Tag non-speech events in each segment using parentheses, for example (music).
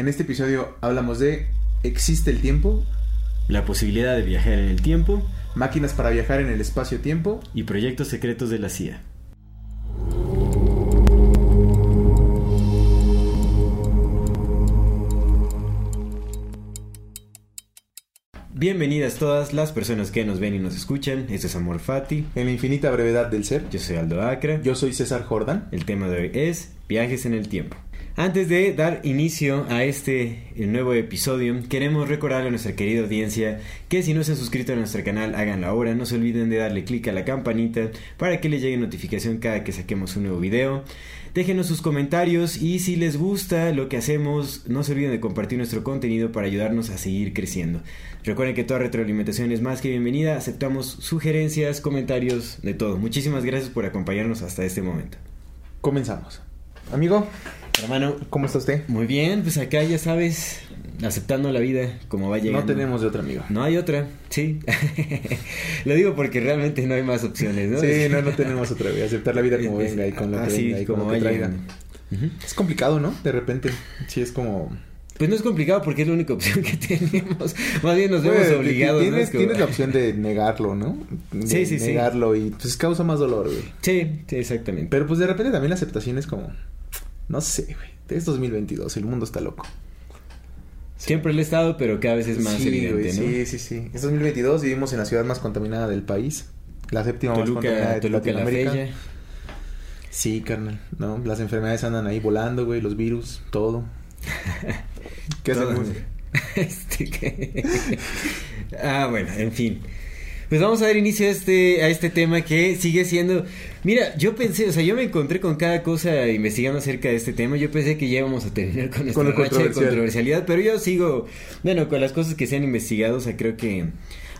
En este episodio hablamos de ¿existe el tiempo? La posibilidad de viajar en el tiempo Máquinas para viajar en el espacio-tiempo. y proyectos secretos de la CIA. Bienvenidas todas las personas que nos ven y nos escuchan. Este es Amor Fati. En la infinita brevedad del ser. Yo soy Aldo Acra. Yo soy César Jordan. El tema de hoy es viajes en el tiempo. Antes de dar inicio a este nuevo episodio, queremos recordarle a nuestra querida audiencia que si no se han suscrito a nuestro canal, háganlo ahora. No se olviden de darle clic a la campanita para que les llegue notificación cada que saquemos un nuevo video. Déjenos sus comentarios y si les gusta lo que hacemos, no se olviden de compartir nuestro contenido para ayudarnos a seguir creciendo. Recuerden que toda retroalimentación es más que bienvenida. Aceptamos sugerencias, comentarios, de todo. Muchísimas gracias por acompañarnos hasta este momento. Comenzamos. Amigo, Hermano, ¿cómo está usted? Muy bien, pues acá ya sabes, aceptando la vida como va llegando. No tenemos de otro amigo. No hay otra, sí. (laughs) Lo digo porque realmente no hay más opciones, ¿no? Sí, no, no tenemos otra vez. Aceptar la vida como (laughs) venga y con lo que así, venga y con como lo que va traiga. llegando. Ujú. Es complicado, ¿no? De repente. Sí, es como... Pues no es complicado porque es la única opción que (laughs) tenemos. Más bien nos vemos obligados, ¿no? Tienes, Es como- tienes la opción de negarlo, ¿no? De Sí, sí, sí. Negarlo y pues causa más dolor, güey. Sí, sí, exactamente. Pero pues de repente también la aceptación es como... No sé, güey. Es 2022, el mundo está loco. Siempre lo he estado, pero cada vez es más sí, evidente, güey, ¿no? Sí, sí, sí. Es 2022, vivimos en la ciudad más contaminada del país. La séptima más contaminada Toluca, de Toluca la Latinoamérica. Bella. Sí, carnal. No, las enfermedades andan ahí volando, güey, los virus, todo. (laughs) ¿Qué hacemos? (laughs) Este, ¿qué? (laughs) ah, bueno, en fin. Pues vamos a dar inicio a este, a este tema que sigue siendo... Mira, yo pensé, o sea, yo me encontré con cada cosa investigando acerca de este tema. Yo pensé que ya íbamos a terminar con nuestra Con racha de controversial. controversialidad, pero yo sigo, bueno, con las cosas que se han investigado, o sea, creo que...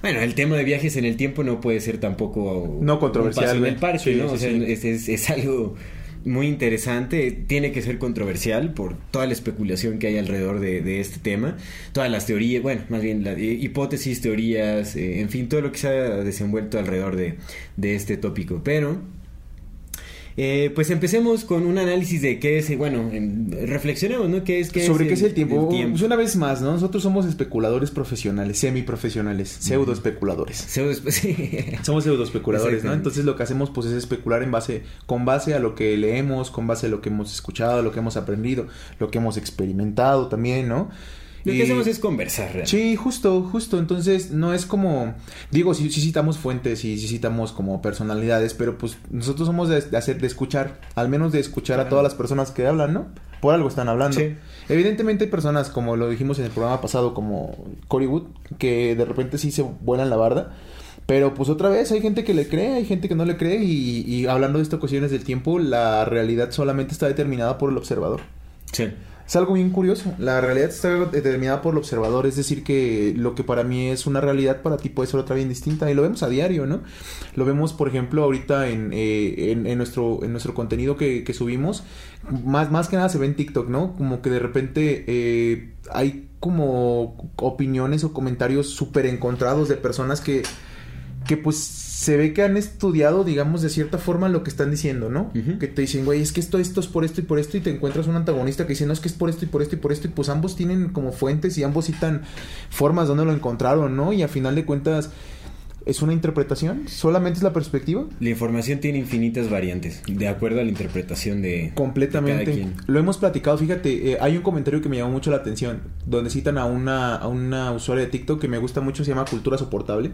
Bueno, el tema de viajes en el tiempo no puede ser tampoco... No un controversial, paso en el parque, Sí, ¿no? sí, o sea, sí. es, es- es algo muy interesante, tiene que ser controversial por toda la especulación que hay alrededor de, este tema, todas las teorías, bueno, más bien las hipótesis, teorías, eh, en fin, todo lo que se ha desenvuelto alrededor de, de este tópico. Pero, eh, pues empecemos con un análisis de qué es, eh, bueno, en- reflexionemos, ¿no? ¿Qué es, qué Sobre qué es el tiempo. el tiempo? Pues una vez más, ¿no? Nosotros somos especuladores profesionales, semiprofesionales, pseudo especuladores. (laughs) Pseudo- sí. Somos pseudo especuladores, ¿no? Entonces lo que hacemos pues es especular en base, con base a lo que leemos, con base a lo que hemos escuchado, lo que hemos aprendido, lo que hemos experimentado también, ¿no? Lo que hacemos es conversar, realmente. Sí, justo, justo. Entonces, no es como. Digo, sí, sí citamos fuentes y sí citamos como personalidades, pero pues nosotros somos de, de hacer, de escuchar, al menos de escuchar a todas las personas que hablan, ¿no? Por algo están hablando. Sí. Evidentemente hay personas, como lo dijimos en el programa pasado, como Cory Wood, que de repente sí se vuelan la barda. Pero pues otra vez hay gente que le cree, hay gente que no le cree y, y hablando de estas cuestiones del tiempo, la realidad solamente está determinada por el observador. Sí. Es algo bien curioso. La realidad está determinada por el observador. Es decir, que lo que para mí es una realidad, para ti puede ser otra bien distinta. Y lo vemos a diario, ¿no? Lo vemos, por ejemplo, ahorita en, eh, en, nuestro, en nuestro contenido que, que subimos. Más, más que nada se ve en TikTok, ¿no? Como que de repente eh, hay como opiniones o comentarios súper encontrados de personas que, que pues se ve que han estudiado, digamos, de cierta forma lo que están diciendo, ¿no? Que te dicen, güey, es que esto, esto es por esto y por esto, y te encuentras un antagonista que dice, no, es que es por esto y por esto y por esto, y pues ambos tienen como fuentes y ambos citan formas donde lo encontraron, ¿no? Y a final de cuentas, ¿es una interpretación? ¿Solamente es la perspectiva? La información tiene infinitas variantes, de acuerdo a la interpretación de, Completamente. de cada quien. Lo hemos platicado, fíjate, eh, hay un comentario que me llamó mucho la atención, donde citan a una, a una usuaria de TikTok que me gusta mucho, se llama Cultura Soportable.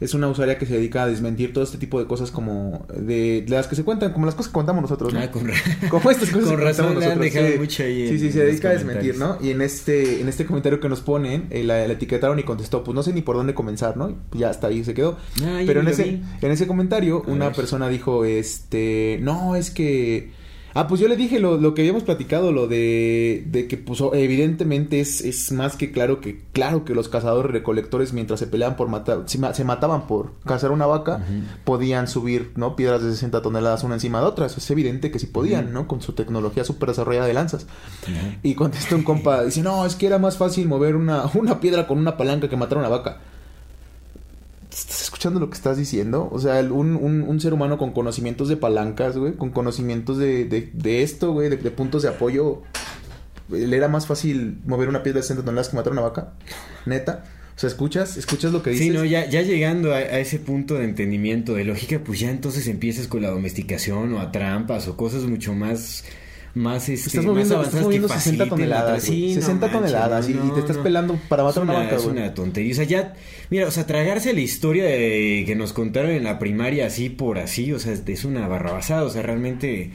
Es una usuaria que se dedica a desmentir todo este tipo de cosas como de, de las que se cuentan, como las cosas que contamos nosotros, ¿no? Ah, con, (laughs) Como estas cosas (laughs) Con que razón contamos han nosotros, dejado sí. mucho ahí Sí, en- sí, en se dedica a desmentir. ¿no? Y en este, en este comentario que nos ponen, eh, la, la etiquetaron y contestó, pues no sé ni por dónde comenzar, ¿no? Y ya hasta ahí se quedó. Ah, Pero en ese, vi. en ese comentario, A una ver. persona dijo, este, no, es que Ah, pues yo le dije lo, lo que habíamos platicado, lo de, de que pues evidentemente es, es más que claro que claro que los cazadores recolectores mientras se peleaban por matar, se, ma- se mataban por cazar una vaca, podían subir, ¿no? Piedras de 60 toneladas una encima de otra, eso es evidente que sí podían, ¿no? Con su tecnología súper desarrollada de lanzas. Y contesta un compa, dice, no, es que era más fácil mover una, (laughs) una piedra con una palanca que matar una vaca. ¿Estás escuchando lo que estás diciendo? O sea, un, un, un ser humano con conocimientos de palancas, güey, con conocimientos de, de, de esto, güey, de, de puntos de apoyo. ¿Le era más fácil mover una piedra de 60 toneladas que matar una vaca? ¿Neta? O sea, ¿escuchas? ¿Escuchas lo que dices? Sí, no, ya, ya llegando a, a ese punto de entendimiento de lógica, pues ya entonces empiezas con la domesticación o a trampas o cosas mucho más más este Estás más moviendo, avanzadas estás moviendo que 60 faciliten toneladas, la- güey. Sí, no 60 manches, toneladas y- no, te estás pelando para matar Es una vaca, Es güey. una tontería. O sea, ya, mira, o sea, tragarse la historia de que nos contaron en la primaria así por así, o sea, es una barrabasada, o sea, realmente...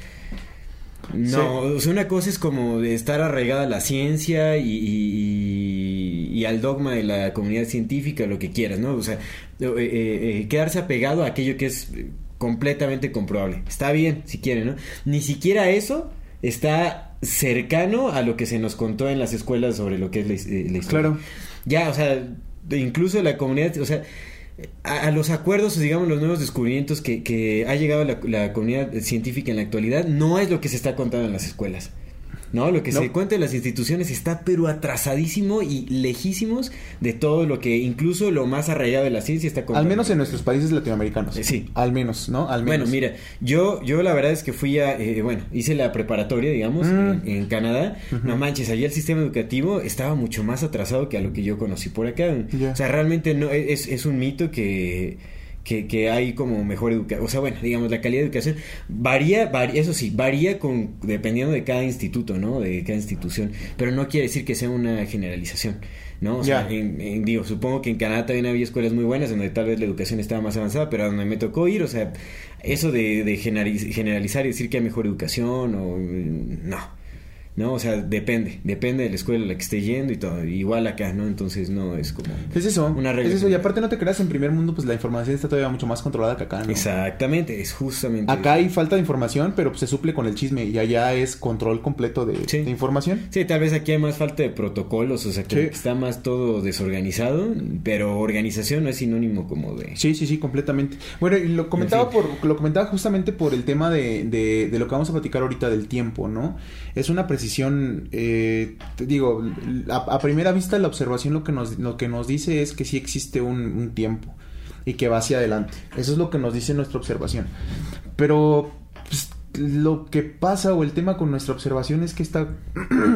No, o sea, una cosa es como de estar arraigada a la ciencia y, y- y al dogma de la comunidad científica, lo que quieras, ¿no? O sea, eh, eh, eh, quedarse apegado a aquello que es completamente comprobable. Está bien, si quieren, ¿no? Ni siquiera eso está cercano a lo que se nos contó en las escuelas sobre lo que es la, eh, la historia. Claro. Ya, o sea, incluso la comunidad, o sea, a, a los acuerdos, digamos, los nuevos descubrimientos que, que ha llegado la, la comunidad científica en la actualidad, no es lo que se está contando en las escuelas. No, lo que No. se cuenta en las instituciones está pero atrasadísimo y lejísimos de todo lo que incluso lo más arraigado de la ciencia está. Al menos en nuestros países latinoamericanos. Eh, sí. Al menos, ¿no? Al Bueno, menos. mira, yo, yo la verdad es que fui a, eh, bueno, hice la preparatoria, digamos, Mm. en, en Canadá. No manches, allá el sistema educativo estaba mucho más atrasado que a lo que yo conocí por acá. O sea, realmente no, es, es un mito que, que, que hay como mejor educación. O sea, bueno, digamos, la calidad de educación varía, varía, eso sí, varía con, dependiendo de cada instituto, ¿no? De cada institución. Pero no quiere decir que sea una generalización. ¿no? O sea, en- en- digo, supongo que en Canadá también había escuelas muy buenas donde tal vez la educación estaba más avanzada, pero a donde me tocó ir, o sea, eso de, de generaliz- generalizar y decir que hay mejor educación o mm, no. No, o sea, depende, depende de la escuela a la que esté yendo y todo. Igual acá, ¿no? Entonces no es como Es eso. Una regla. Es eso. Y aparte no te creas, en primer mundo, pues la información está todavía mucho más controlada que acá, ¿no? Exactamente, es justamente Acá eso. hay falta de información, pero pues, se suple con el chisme. Y allá es control completo de, Sí. de información. Sí, tal vez aquí hay más falta de protocolos, o sea, que Sí. está más todo desorganizado, pero organización no es sinónimo como de... Sí, sí, sí, completamente. Bueno, y lo comentaba por, lo comentaba justamente por el tema de, de, de lo que vamos a platicar ahorita del tiempo, ¿no? Es una precisión, eh, digo, a, primera vista la observación lo que nos, lo que nos dice es que sí existe un, un tiempo y que va hacia adelante. Eso es lo que nos dice nuestra observación. Pero pues, lo que pasa o el tema con nuestra observación es que está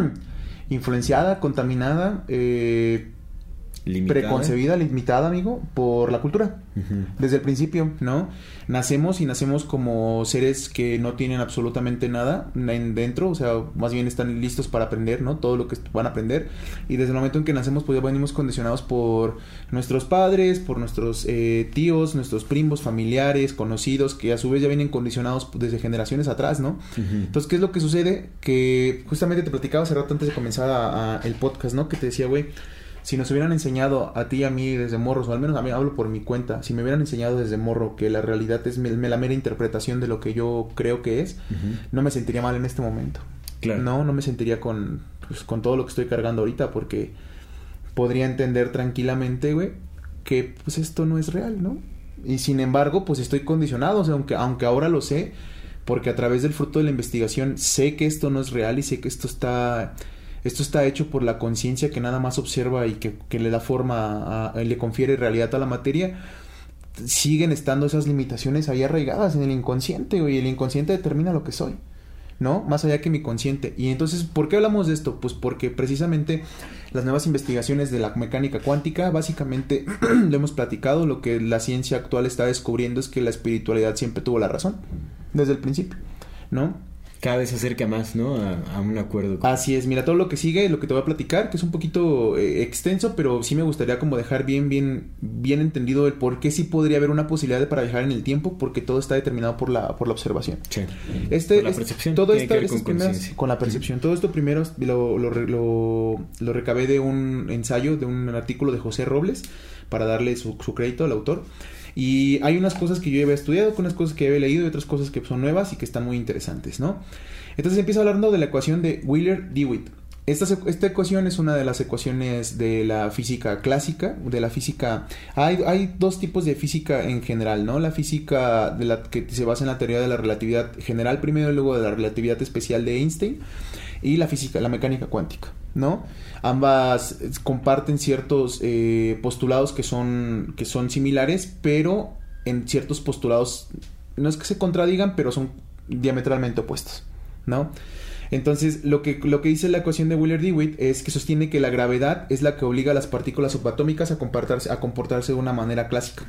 (clears throat) influenciada, contaminada, eh, limitada. preconcebida, limitada, amigo, por la cultura. Desde el principio, ¿no? Nacemos y nacemos como seres que no tienen absolutamente nada en dentro, o sea, más bien están listos para aprender, ¿no? Todo lo que van a aprender. Y desde el momento en que nacemos, pues ya venimos condicionados por nuestros padres, por nuestros eh, tíos, nuestros primos, familiares, conocidos, que a su vez ya vienen condicionados desde generaciones atrás, ¿no? Entonces, ¿qué es lo que sucede? Que justamente te platicaba hace rato antes de comenzar a- a el podcast, ¿no? Que te decía, güey, si nos hubieran enseñado a ti y a mí desde morros, o al menos a mí hablo por mi cuenta, si me hubieran enseñado desde morro que la realidad es me- me- la mera interpretación de lo que yo creo que es, no me sentiría mal en este momento. Claro. No, no me sentiría con, pues, con todo lo que estoy cargando ahorita, porque podría entender tranquilamente, güey, que pues esto no es real, ¿no? Y sin embargo, pues estoy condicionado, o sea, aunque, aunque ahora lo sé, porque a través del fruto de la investigación sé que esto no es real y sé que esto está esto está hecho por la conciencia que nada más observa y que, le da forma a, le confiere realidad a la materia siguen estando esas limitaciones ahí arraigadas en el inconsciente y el inconsciente determina lo que soy ¿no? Más allá que mi consciente. Y entonces, ¿por qué hablamos de esto? Pues porque precisamente las nuevas investigaciones de la mecánica cuántica, básicamente (clears throat) lo hemos platicado, lo que la ciencia actual está descubriendo es que la espiritualidad siempre tuvo la razón, desde el principio, ¿no? Cada vez se acerca más, ¿no? A, a un acuerdo. con- Así es, mira, todo lo que sigue, lo que te voy a platicar, que es un poquito eh, extenso, pero sí me gustaría como dejar bien, bien, bien entendido el por qué sí podría haber una posibilidad de para viajar en el tiempo, porque todo está determinado por la, por la observación. Sí. Este, Por la es- percepción, todo esto, que con primeras- conciencia. con la percepción. Todo esto primero lo, lo, lo- lo recabé de un ensayo, de un artículo de José Robles, para darle su, su crédito al autor. Y hay unas cosas que yo había estudiado, unas cosas que había leído y otras cosas que son nuevas y que están muy interesantes, ¿no? Entonces empieza hablando de la ecuación de Wheeler-DeWitt. Esta, esta, ecuación es una de las ecuaciones de la física clásica, de la física... Hay, hay, dos tipos de física en general, ¿no? La física de la que se basa en la teoría de la relatividad general primero y luego de la relatividad especial de Einstein y la física, la mecánica cuántica, ¿no? Ambas comparten ciertos eh, postulados que son, que son similares, pero en ciertos postulados no es que se contradigan, pero son diametralmente opuestos, ¿no? Entonces, lo que, lo que dice la ecuación de Wheeler-DeWitt es que sostiene que la gravedad es la que obliga a las partículas subatómicas a comportarse, a comportarse de una manera clásica.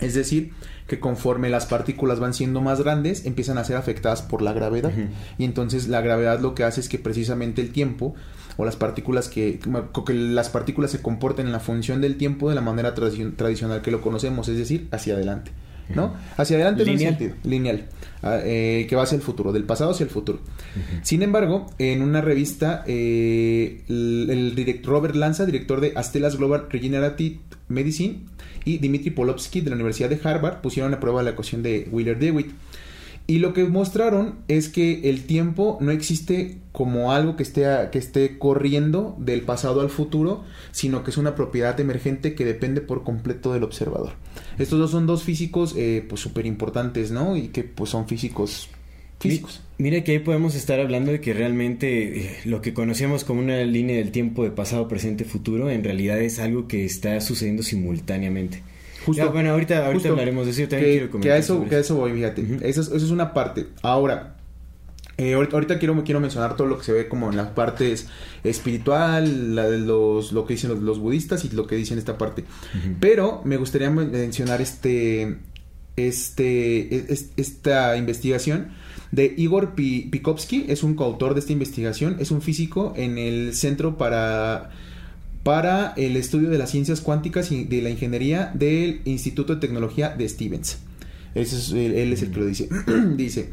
Es decir, que conforme las partículas van siendo más grandes, empiezan a ser afectadas por la gravedad. Y entonces la gravedad lo que hace es que precisamente el tiempo o las partículas que, que las partículas se comporten en la función del tiempo de la manera tradicional que lo conocemos, es decir, hacia adelante. ¿no? Hacia adelante lineal. en sentido, lineal, ah, eh, que va hacia el futuro, del pasado hacia el futuro. Sin embargo, en una revista, eh, el, director Robert Lanza, director de Astellas Global Regenerative Medicine, y Dimitri Polovsky de la Universidad de Harvard pusieron a prueba la ecuación de Wheeler-DeWitt. Y lo que mostraron es que el tiempo no existe como algo que esté, que esté corriendo del pasado al futuro, sino que es una propiedad emergente que depende por completo del observador. Estos dos son dos físicos eh, pues súper importantes, ¿no? Y que pues son físicos físicos. Mira que ahí podemos estar hablando de que realmente eh, lo que conocíamos como una línea del tiempo de pasado, presente, futuro, en realidad es algo que está sucediendo simultáneamente. Justo, bueno, ahorita, ahorita hablaremos de eso. Yo también quiero comentar. Que a eso, que a eso voy, fíjate. eso, es, una parte. Ahora, eh, ahorita, quiero, quiero mencionar todo lo que se ve como en las partes espiritual, la de los, lo que dicen los, budistas y lo que dicen esta parte. Pero me gustaría mencionar este, este, esta investigación de Igor Pikovsky, es un coautor de esta investigación, es un físico en el Centro para para el estudio de las ciencias cuánticas y de la ingeniería del Instituto de Tecnología de Stevens. es, él, es el que lo dice. (clears throat) dice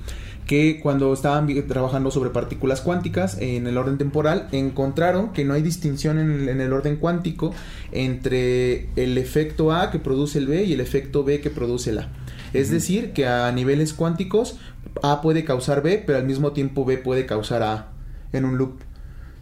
que cuando estaban trabajando sobre partículas cuánticas en el orden temporal, encontraron que no hay distinción en el, orden cuántico entre el efecto A que produce el B y el efecto B que produce el A. Es decir, que a niveles cuánticos A puede causar B, pero al mismo tiempo B puede causar A en un loop.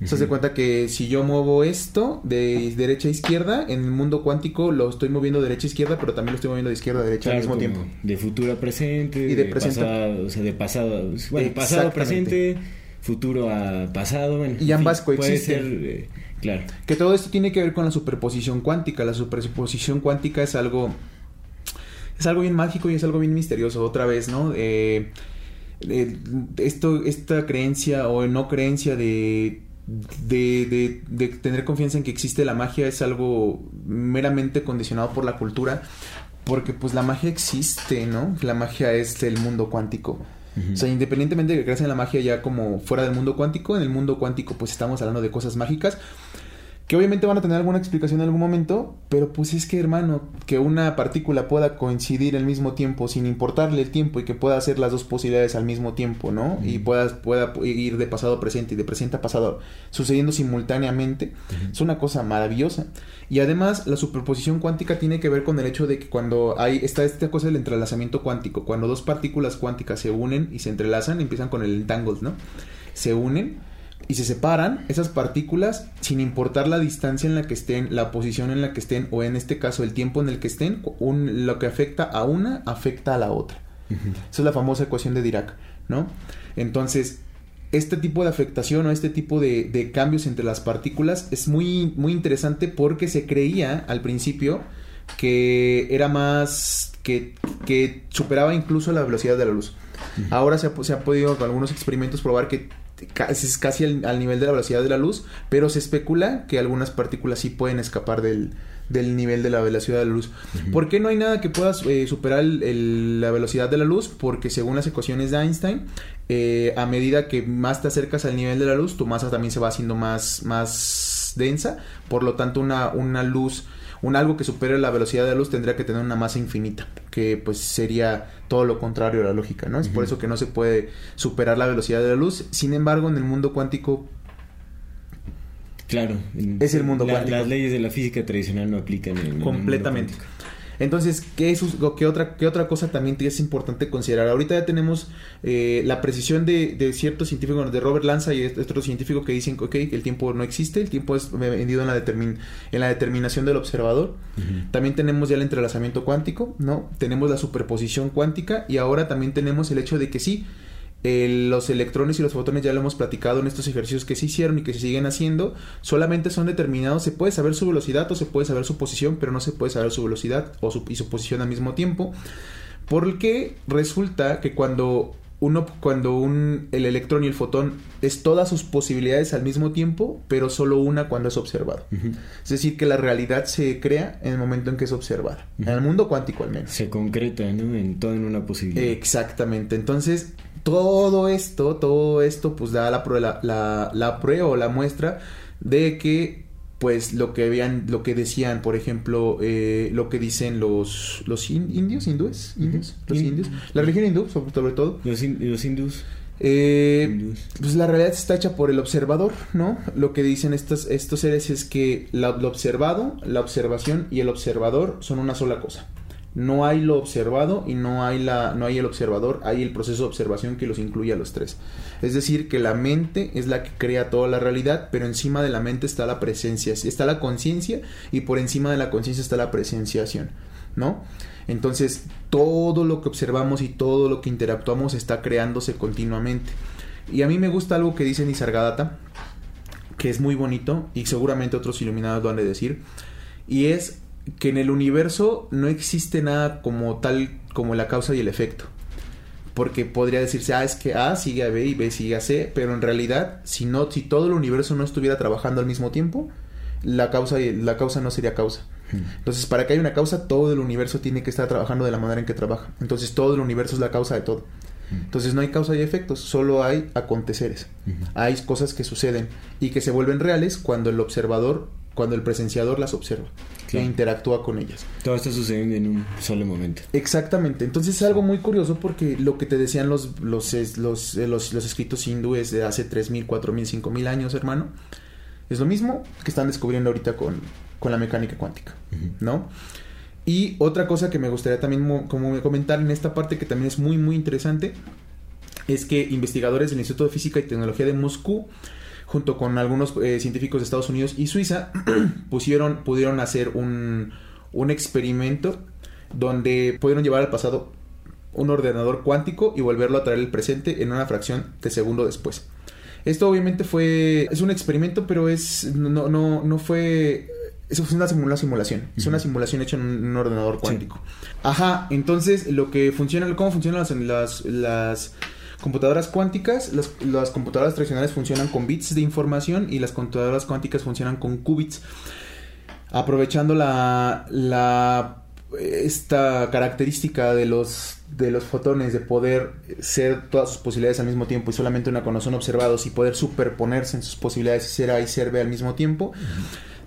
Se hace cuenta que si yo muevo esto de derecha a izquierda, en el mundo cuántico lo estoy moviendo de derecha a izquierda, pero también lo estoy moviendo de izquierda a derecha al mismo tiempo. De futuro a presente, y de, pasado, o sea, de pasado, bueno, pasado a presente, futuro a pasado, y ambas coexisten. Puede ser, eh, claro. Que todo esto tiene que ver con la superposición cuántica. La superposición cuántica es algo es algo bien mágico y es algo bien misterioso otra vez, ¿no? Eh, eh, esto, esta creencia o no creencia de de, de, tener confianza en que existe la magia es algo meramente condicionado por la cultura, porque pues la magia existe, ¿no? La magia es el mundo cuántico. O sea, independientemente de que creas en la magia ya como fuera del mundo cuántico, en el mundo cuántico pues estamos hablando de cosas mágicas que obviamente van a tener alguna explicación en algún momento, pero pues es que hermano, que una partícula pueda coincidir al mismo tiempo sin importarle el tiempo y que pueda hacer las dos posibilidades al mismo tiempo, ¿no? Y pueda, pueda ir de pasado a presente y de presente a pasado sucediendo simultáneamente, es una cosa maravillosa. Y además la superposición cuántica tiene que ver con el hecho de que cuando hay está esta cosa del entrelazamiento cuántico, cuando dos partículas cuánticas se unen y se entrelazan, empiezan con el entangles, ¿no? Se unen y se separan esas partículas sin importar la distancia en la que estén, la posición en la que estén o en este caso el tiempo en el que estén, lo que afecta a una afecta a la otra. Esa es la famosa ecuación de Dirac, ¿no? Entonces, este tipo de afectación o este tipo de, cambios entre las partículas es muy, muy interesante porque se creía al principio que era más, que, que superaba incluso la velocidad de la luz. Ahora se ha, se ha podido con algunos experimentos probar que es casi al, nivel de la velocidad de la luz, pero se especula que algunas partículas sí pueden escapar del, nivel de la velocidad de la luz. ¿Por qué no hay nada que pueda eh, superar la velocidad de la luz? Porque según las ecuaciones de Einstein, eh, a medida que más te acercas al nivel de la luz, tu masa también se va haciendo más, más densa, por lo tanto una, una luz un algo que supere la velocidad de la luz tendría que tener una masa infinita, que pues sería todo lo contrario a la lógica, ¿no? Es por eso que no se puede superar la velocidad de la luz. Sin embargo, en el mundo cuántico Claro. Es el mundo cuántico. Las leyes de la física tradicional no aplican en Completamente. Entonces, ¿qué, es, qué, otra, ¿qué otra cosa también es importante considerar? Ahorita ya tenemos eh, la precisión de, de, ciertos científicos, de Robert Lanza y este otro científico que dicen que el tiempo no existe, el tiempo es vendido en la, determin, en la determinación del observador. También tenemos ya el entrelazamiento cuántico, ¿no? Tenemos la superposición cuántica y ahora también tenemos el hecho de que sí, los electrones y los fotones ya lo hemos platicado en estos ejercicios que se hicieron y que se siguen haciendo, solamente son determinados, se puede saber su velocidad o se puede saber su posición, pero no se puede saber su velocidad o su, y su posición al mismo tiempo, porque resulta que cuando uno cuando un el electrón y el fotón es todas sus posibilidades al mismo tiempo, pero solo una cuando es observado. Es decir, que la realidad se crea en el momento en que es observada. En el mundo cuántico al menos. Se concreta, ¿no? En todo en una posibilidad. Exactamente. Entonces, todo esto, todo esto, pues da la, la, la, prueba o la muestra de que pues lo que habían, lo que decían, por ejemplo, eh, lo que dicen los, los indios, hindúes, indios, los indios, la religión hindú, sobre, todo. Los, los hindús. Eh, pues la realidad está hecha por el observador, ¿no? Lo que dicen estos, estos seres es que lo observado, la observación y el observador son una sola cosa no hay lo observado y no hay la no hay el observador, hay el proceso de observación que los incluye a los tres. Es decir, que la mente es la que crea toda la realidad, pero encima de la mente está la presencia, está la conciencia y por encima de la conciencia está la presenciación, ¿no? Entonces, todo lo que observamos y todo lo que interactuamos está creándose continuamente. Y a mí me gusta algo que dice Nisargadatta, que es muy bonito y seguramente otros iluminados lo han de decir, y es que en el universo no existe nada como tal como la causa y el efecto. Porque podría decirse, ah, es que A sigue a B y B sigue a C, pero en realidad, si no, si todo el universo no estuviera trabajando al mismo tiempo, la causa, la causa no sería causa. Hmm. Entonces, para que haya una causa, todo el universo tiene que estar trabajando de la manera en que trabaja. Entonces, todo el universo es la causa de todo. Hmm. Entonces no hay causa y efectos, solo hay aconteceres. Hmm. Hay cosas que suceden y que se vuelven reales cuando el observador cuando el presenciador las observa interactúa con ellas. Todo esto sucede en un solo momento. Exactamente. Entonces es algo muy curioso porque lo que te decían los, los, los, eh, los, los escritos hindúes de hace 3.000, 4.000, 5.000 años, hermano, es lo mismo que están descubriendo ahorita con, con la mecánica cuántica, ¿no? Y otra cosa que me gustaría también como comentar en esta parte que también es muy, muy interesante, es que investigadores del Instituto de Física y Tecnología de Moscú junto con algunos eh, científicos de Estados Unidos y Suiza, (clears throat) pusieron, pudieron hacer un, un experimento donde pudieron llevar al pasado un ordenador cuántico y volverlo a traer al presente en una fracción de segundo después. Esto obviamente fue es un experimento, pero es no no no fue eso fue una, simulación. Es una simulación hecha en un, ordenador cuántico. Ajá, entonces lo que funciona, cómo funcionan las, las computadoras cuánticas, las, computadoras tradicionales funcionan con bits de información y las computadoras cuánticas funcionan con qubits. Aprovechando la, la esta característica de los de los fotones de poder ser todas sus posibilidades al mismo tiempo y solamente una cuando son observados y poder superponerse en sus posibilidades y ser A y ser B al mismo tiempo.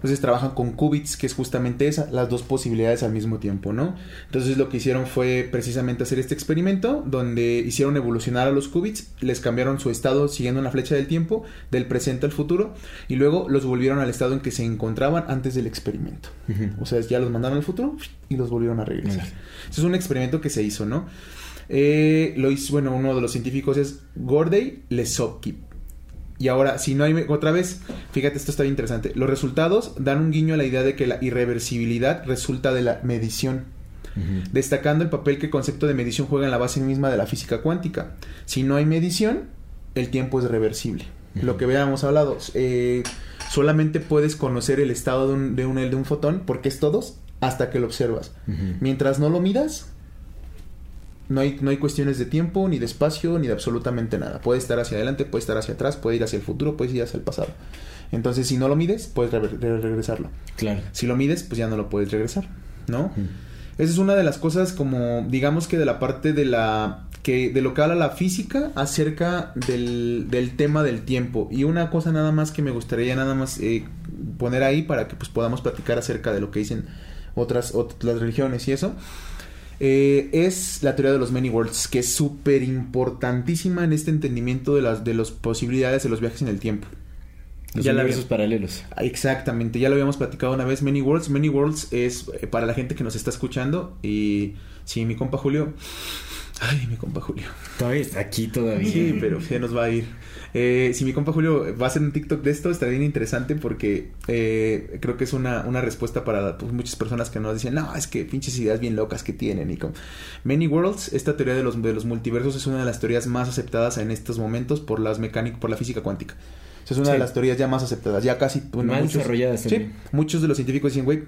Entonces trabajan con qubits, que es justamente esa, las dos posibilidades al mismo tiempo, ¿no? Entonces lo que hicieron fue precisamente hacer este experimento donde hicieron evolucionar a los qubits, les cambiaron su estado siguiendo una flecha del tiempo, del presente al futuro, y luego los volvieron al estado en que se encontraban antes del experimento. O sea, ya los mandaron al futuro y los volvieron a regresar. Ese es un experimento que se hizo, ¿no? Eh, lo hizo, bueno, uno de los científicos es Gordey Lesopki. Y ahora, si no hay otra vez, fíjate, esto está bien interesante. Los resultados dan un guiño a la idea de que la irreversibilidad resulta de la medición. Destacando el papel que el concepto de medición juega en la base misma de la física cuántica. Si no hay medición, el tiempo es reversible. Lo que habíamos hablado, eh, solamente puedes conocer el estado de un, de un, de un fotón, porque es todos, hasta que lo observas. Mientras no lo midas, no hay, no hay cuestiones de tiempo, ni de espacio, ni de absolutamente nada. Puede estar hacia adelante, puede estar hacia atrás, puede ir hacia el futuro, puede ir hacia el pasado. Entonces, si no lo mides, puedes regresarlo. Claro. Si lo mides, pues ya no lo puedes regresar, ¿no? Esa es una de las cosas como, digamos que de la parte de la... que de lo que habla la física acerca del, del tema del tiempo. Y una cosa nada más que me gustaría nada más eh, poner ahí para que pues podamos platicar acerca de lo que dicen otras, otras religiones y eso eh, es la teoría de los many worlds, que es súper importantísima en este entendimiento de las, de las posibilidades de los viajes en el tiempo. Los Ya universos paralelos. Exactamente, ya lo habíamos platicado una vez. Many Worlds. Many Worlds es eh, para la gente que nos está escuchando. Y sí, mi compa Julio. Ay, mi compa Julio. Todavía está aquí todavía. Sí, pero ya nos va a ir. Eh, si mi compa Julio va a hacer un TikTok de esto, está bien interesante porque eh, creo que es una, una respuesta para pues, muchas personas que nos dicen, no, es que pinches ideas bien locas que tienen. Y como... Many Worlds, esta teoría de los, de los multiversos es una de las teorías más aceptadas en estos momentos por las mecánicas, por la física cuántica. O sea, es una Sí. de las teorías ya más aceptadas. Ya casi. bueno, Más desarrolladas sí, muchos de los científicos dicen, güey,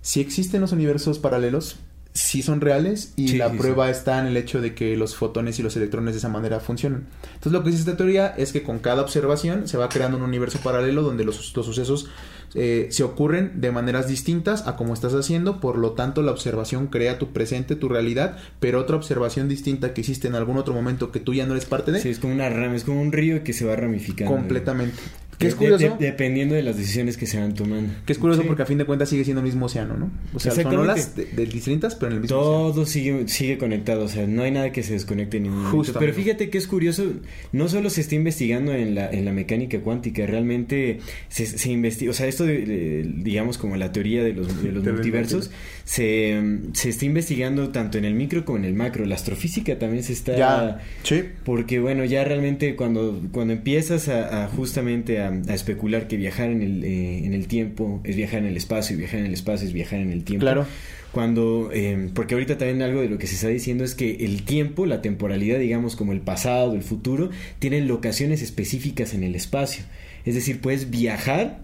si existen los universos paralelos, sí son reales y Sí, la sí, prueba está en el hecho de que los fotones y los electrones de esa manera funcionan. Entonces lo que dice esta teoría es que con cada observación se va creando un universo paralelo donde los, los sucesos eh, se ocurren de maneras distintas a como estás haciendo, por lo tanto la observación crea tu presente, tu realidad, pero otra observación distinta que existe en algún otro momento que tú ya no eres parte de, Sí, es como una rama, es como un río que se va ramificando. completamente. Que es curioso. de- de- dependiendo de las decisiones que se van tomando. Que es curioso Sí. porque a fin de cuentas sigue siendo el mismo océano, ¿no? O sea, son olas de, de distintas, pero en el mismo océano. Todo sigue, sigue conectado, o sea, no hay nada que se desconecte en ningún momento. Pero fíjate que es curioso, no solo se está investigando en la, en la mecánica cuántica, realmente se, se investiga, o sea, esto de, de- digamos como la teoría de los, de los (laughs) Teoría multiversos, se, se está investigando tanto en el micro como en el macro. La astrofísica también se está... Ya, sí. Porque bueno, ya realmente cuando, cuando empiezas a, a justamente a, a especular que viajar en el, eh, en el tiempo es viajar en el espacio y viajar en el espacio es viajar en el tiempo. Claro. Cuando, eh, porque ahorita también algo de lo que se está diciendo es que el tiempo, la temporalidad, digamos como el pasado, el futuro, tienen locaciones específicas en el espacio. Es decir, puedes viajar,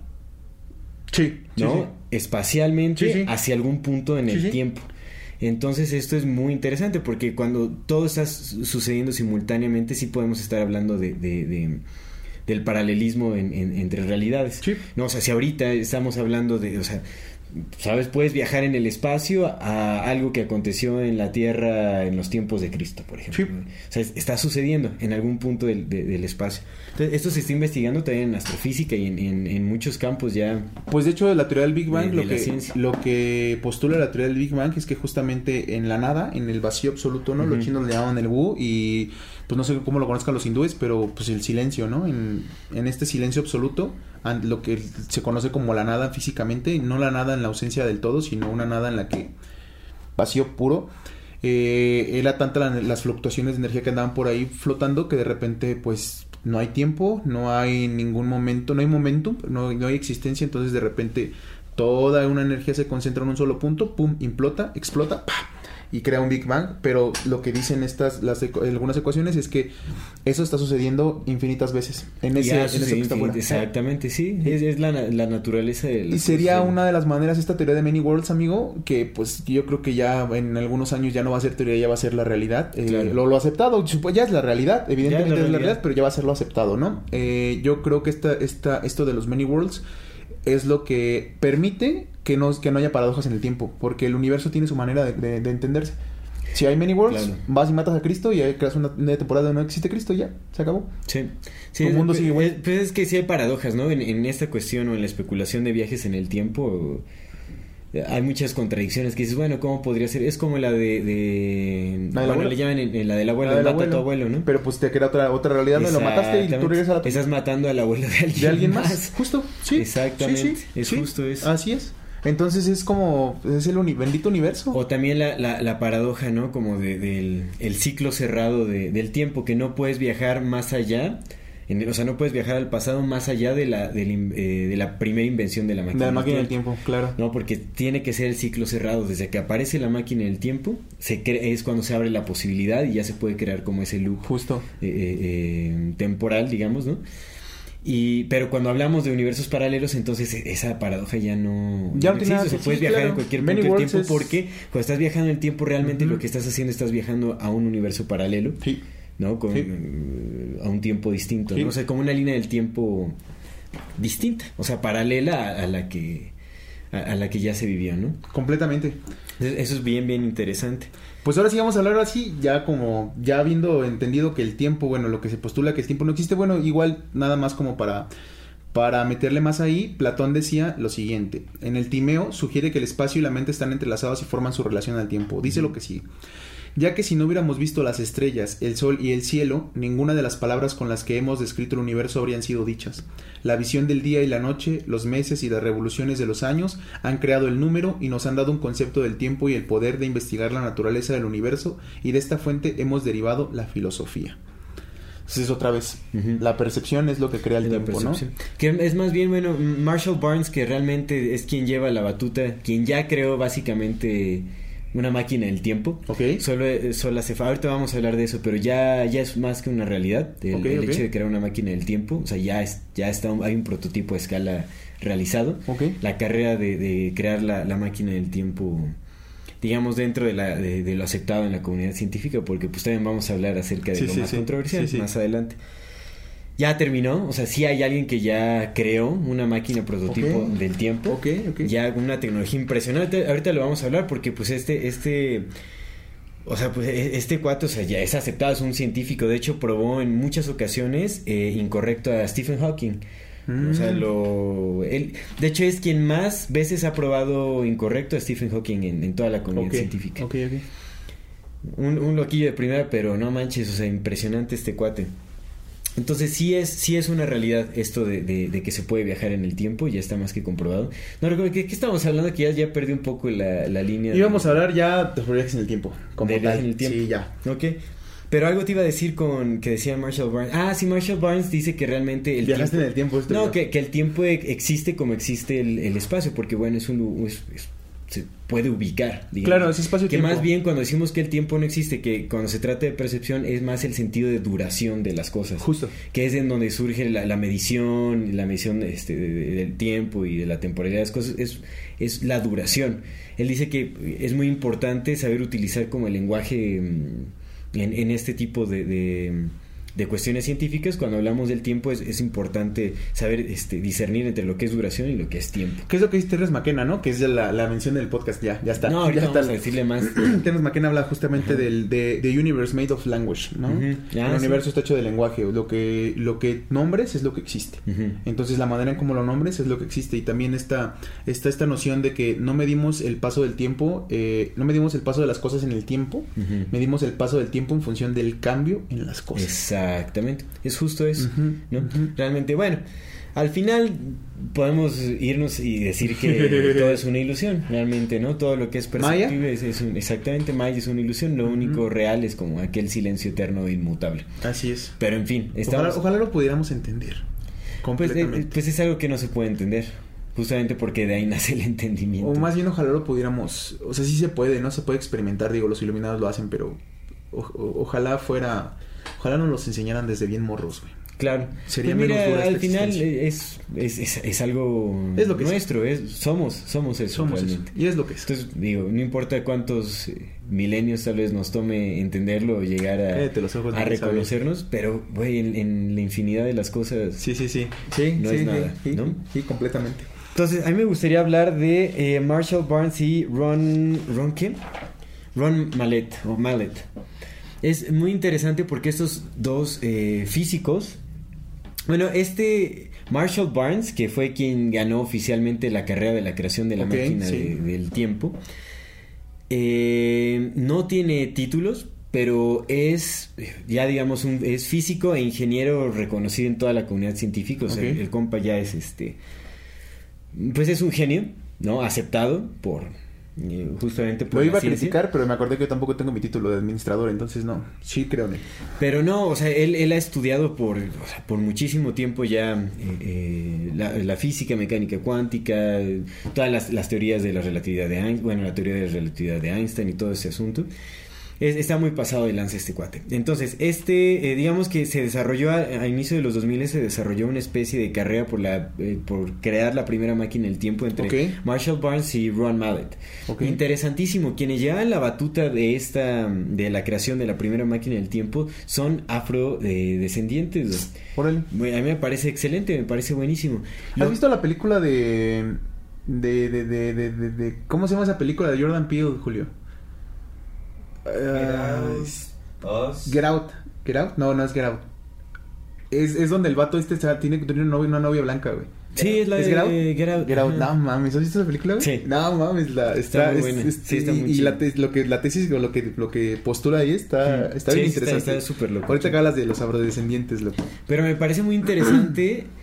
Sí, ¿no? sí. Espacialmente Sí, hacia algún punto en el tiempo. Entonces esto es muy interesante porque cuando todo está su- sucediendo simultáneamente sí podemos estar hablando de, de- de- del paralelismo en- en- entre realidades. Sí. No, o sea, si ahorita estamos hablando de, o sea, sabes, puedes viajar en el espacio a algo que aconteció en la Tierra en los tiempos de Cristo, por ejemplo. Sí. O sea, es- está sucediendo en algún punto del, de- del espacio. Entonces, esto se está investigando también en astrofísica y en, en- en muchos campos ya Pues de hecho la teoría del Big Bang De- lo, que, lo que postula la teoría del Big Bang es que justamente en la nada, en el vacío absoluto, ¿no? Los chinos le llaman el Wu y pues no sé cómo lo conozcan los hindúes, pero pues el silencio, ¿no? En, en este silencio absoluto, lo que se conoce como la nada físicamente, no la nada en la ausencia del todo, sino una nada en la que vacío puro. Eh, era tanta la- las fluctuaciones de energía que andaban por ahí flotando que de repente pues no hay tiempo, no hay ningún momento, no hay momentum, no, no hay existencia, entonces de repente toda una energía se concentra en un solo punto, pum, implota, explota, ¡pa! Y crea un Big Bang, pero lo que dicen estas las ecu- algunas ecuaciones es que eso está sucediendo infinitas veces en ese, Ya en que está. Exactamente, sí. Es, es la, la naturaleza del. Y sería una de las maneras esta teoría de Many Worlds, amigo, que pues yo creo que ya en algunos años ya no va a ser teoría, ya va a ser la realidad. Eh, Claro. lo, lo aceptado, ya es la realidad, evidentemente es la realidad, realidad. pero ya va a ser lo aceptado, ¿no? Eh, yo creo que esta, esta, esto de los Many Worlds es lo que permite que no, que no haya paradojas en el tiempo, porque el universo tiene su manera de, de- de entenderse. Si hay Many Worlds, Claro. vas y matas a Cristo y creas una, una temporada donde no existe Cristo y ya, se acabó. Sí. sí es- mundo pues, sigue igual. es- Pues es que sí hay paradojas, ¿no? En, en esta cuestión o en la especulación de viajes en el tiempo. Eh, Hay muchas contradicciones que dices, bueno, ¿cómo podría ser? Es como la de... de ¿La del bueno, le llaman en, en la del abuelo, La del mata a tu abuelo, ¿no? Pero pues te crea otra, otra realidad, ¿no? Lo mataste y tú regresas a la. Estás matando al abuelo de alguien, de alguien más. Justo, sí. Exactamente, sí, sí, es sí. justo eso. Así es. Entonces es como, es el uni- bendito universo. O también la, la, la paradoja, ¿no? Como de- del el ciclo cerrado de- del tiempo, que no puedes viajar más allá, en o sea, no puedes viajar al pasado más allá de la, eh, de la primera invención de la de máquina. la máquina del tiempo, claro. No, porque tiene que ser el ciclo cerrado. Desde que aparece la máquina del tiempo, se es cuando se abre la posibilidad y ya se puede crear como ese loop Justo. eh, eh, eh, temporal, digamos, ¿no? Y, pero cuando hablamos de universos paralelos, entonces esa paradoja ya no, Ya no tiene existe. nada O sea, que- puedes sí, viajar claro. en cualquier punto del tiempo es- porque cuando estás viajando en el tiempo realmente lo que estás haciendo estás viajando a un universo paralelo, Sí. ¿No? Con, Sí. eh, a un tiempo distinto, Sí. ¿no? O sea, como una línea del tiempo distinta, o sea, paralela a, a la que a, a la que ya se vivió, ¿no? Completamente. Eso es bien, bien interesante. Pues ahora sí vamos a hablar así, ya como, ya habiendo entendido que el tiempo, bueno, lo que se postula que el tiempo no existe, bueno, igual nada más como para, para meterle más ahí, Platón decía lo siguiente, en el Timeo sugiere que el espacio y la mente están entrelazados y forman su relación al tiempo, dice lo que sigue. Ya que si no hubiéramos visto las estrellas, el sol y el cielo, ninguna de las palabras con las que hemos descrito el universo habrían sido dichas. La visión del día y la noche, los meses y las revoluciones de los años han creado el número y nos han dado un concepto del tiempo y el poder de investigar la naturaleza del universo y de esta fuente hemos derivado la filosofía. Entonces otra vez, la percepción es lo que crea el la tiempo, ¿no? Que es más bien, bueno, Marshall Barnes, que realmente es quien lleva la batuta, quien ya creó básicamente una máquina del tiempo. Ok. Solo, eh, solo hace Ahorita vamos a hablar de eso, pero ya, ya es más que una realidad. El, el hecho de crear una máquina del tiempo. O sea, ya, es, ya está, hay un prototipo a escala realizado. Ok. La carrera de, de crear la, la máquina del tiempo, digamos, dentro de, la, de, de lo aceptado en la comunidad científica, porque pues también vamos a hablar acerca de Sí, lo sí, más sí. controversial más adelante. Ya terminó, o sea, sí hay alguien que ya creó una máquina prototipo del tiempo. Ok, ok. Ya una tecnología impresionante. Ahorita lo vamos a hablar porque pues este, este, o sea, pues e- este cuate, o sea, ya es aceptado, es un científico. De hecho, probó en muchas ocasiones eh, incorrecto a Stephen Hawking. O sea, Mm. lo... Él, de hecho, es quien más veces ha probado incorrecto a Stephen Hawking en, en toda la comunidad científica. ok, ok. Un, un loquillo de primera, pero no manches, o sea, impresionante este cuate. Entonces sí es, sí es una realidad esto de, de- de que se puede viajar en el tiempo, ya está más que comprobado. No recuerdo, ¿qué, qué estamos hablando? Que ya, ya perdí un poco la, la línea. de- Íbamos a hablar ya de viajes en el tiempo, como de en el tiempo. Sí, ya. Ok. Pero algo te iba a decir con que decía Marshall Barnes. Ah, sí, Marshall Barnes dice que realmente el Viajaste tiempo... en el tiempo. esto No, que, que el tiempo existe como existe el, el espacio, porque bueno, es un... lu- es- es- se puede ubicar, digamos. Claro, es Que espacio-tiempo. más bien cuando decimos que el tiempo no existe, que cuando se trata de percepción es más el sentido de duración de las cosas. Justo. Que es en donde surge la, la medición, la medición este, de- de- del tiempo y de la temporalidad de las cosas, es, es la duración. Él dice que es muy importante saber utilizar como el lenguaje mm, en, en este tipo de, de, de cuestiones científicas. Cuando hablamos del tiempo es, es importante saber este, discernir entre lo que es duración y lo que es tiempo. ¿Qué es lo que dice Terrence McKenna, no? Que es la, la mención del podcast. Ya, ya está. No, ahorita ya está. vamos a decirle más. (clears throat) Terrence McKenna habla justamente del de, de Universe Made of Language, ¿no? El sí. universo está hecho de lenguaje. Lo que, lo que nombres es lo que existe. Entonces la manera en cómo lo nombres es lo que existe y también está, está esta noción de que no medimos el paso del tiempo, eh, no medimos el paso de las cosas en el tiempo, medimos el paso del tiempo en función del cambio en las cosas. Exactamente, es justo eso, ¿no? Realmente, bueno, al final podemos irnos y decir que (laughs) todo es una ilusión, realmente, ¿no? Todo lo que es perceptible es, es un- exactamente Maya es una ilusión, lo único real es como aquel silencio eterno e inmutable. Así es. Pero en fin, estamos Ojalá, ojalá lo pudiéramos entender. pues, eh, Completamente. pues es algo que no se puede entender, justamente porque de ahí nace el entendimiento. o más bien ojalá lo pudiéramos, o sea, sí se puede, no se puede experimentar, digo, los iluminados lo hacen, pero o- o- ojalá fuera, ojalá nos los enseñaran desde bien morros, güey. Claro. Sería Pues menos mira, esta al final es, es, es, es algo Es lo que nuestro, es, somos, somos eso Somos eso. realmente. Y es lo que es. Entonces, digo, no importa cuántos eh, milenios tal vez nos tome entenderlo o llegar a, reconocernos, pero, güey, en, en la infinidad de las cosas. Sí, sí, sí. Sí, No sí, es sí, nada, sí, ¿no? sí, completamente. Entonces, a mí me gustaría hablar de eh, Marshall Barnes y Ron... ¿Ron qué? Ron Mallet, o Mallet. Es muy interesante porque estos dos eh, físicos... Bueno, este Marshall Barnes, que fue quien ganó oficialmente la carrera de la creación de la máquina sí. de- del tiempo, eh, no tiene títulos, pero es, ya digamos, un, es físico e ingeniero reconocido en toda la comunidad científica. O sea, el compa ya es este. Pues es un genio, ¿no? Aceptado por. Eh, justamente por Lo iba a criticar, pero me acordé que yo tampoco tengo mi título de administrador, entonces no. Sí, creo en él. Pero no, o sea, él, él ha estudiado por, o sea, por muchísimo tiempo ya eh, eh, la, la física, mecánica cuántica, todas las, las teorías de la relatividad de Einstein, bueno, la teoría de la relatividad de Einstein y todo ese asunto. Es- está muy pasado de lanza este cuate. Entonces, este, eh, digamos que se desarrolló a, a inicio de los 2000 se desarrolló una especie de carrera por la eh, por crear la primera máquina del tiempo entre. Marshall Barnes y Ron Mallet. Interesantísimo. Quienes llevan la batuta de esta de la creación de la primera máquina del tiempo son afrodescendientes. Órale. Bueno, a mí me parece excelente, me parece buenísimo. ¿Has Lo- visto la película de de, de, de, de, de- de- ¿Cómo se llama esa película de Jordan Peele, Julio? Get Out. ¿Get Out? No, no es Get Out. Es, es donde el vato este está- tiene que tener una novia, una novia blanca, güey. Sí, es la ¿Es de Get Out? Get Out. Get Out. Ajá. No mames, ¿has visto esa película? güey? Sí. No mames, la, está, muy es- buena. es- Sí, está y, muy y la, te- lo que, la tesis o lo que, lo que postula ahí está, está Sí, bien está- interesante. está súper loco. Ahorita que hablas de los afrodescendientes, loco. Pero me parece muy interesante (clears throat)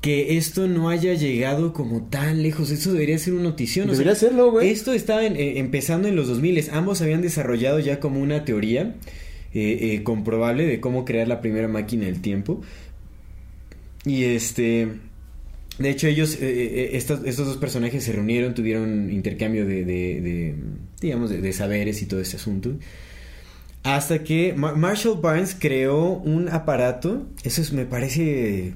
que esto no haya llegado como tan lejos. Esto debería ser una notición. o Debería sea, serlo, güey. Esto estaba en- eh, empezando en los 2000. Ambos habían desarrollado ya como una teoría eh, eh, comprobable de cómo crear la primera máquina del tiempo. Y este... De hecho, ellos, estos, estos dos personajes se reunieron, tuvieron intercambio de, de- de, digamos, de, de saberes y todo este asunto. Hasta que Ma- Marshall Barnes creó un aparato, eso es, me parece,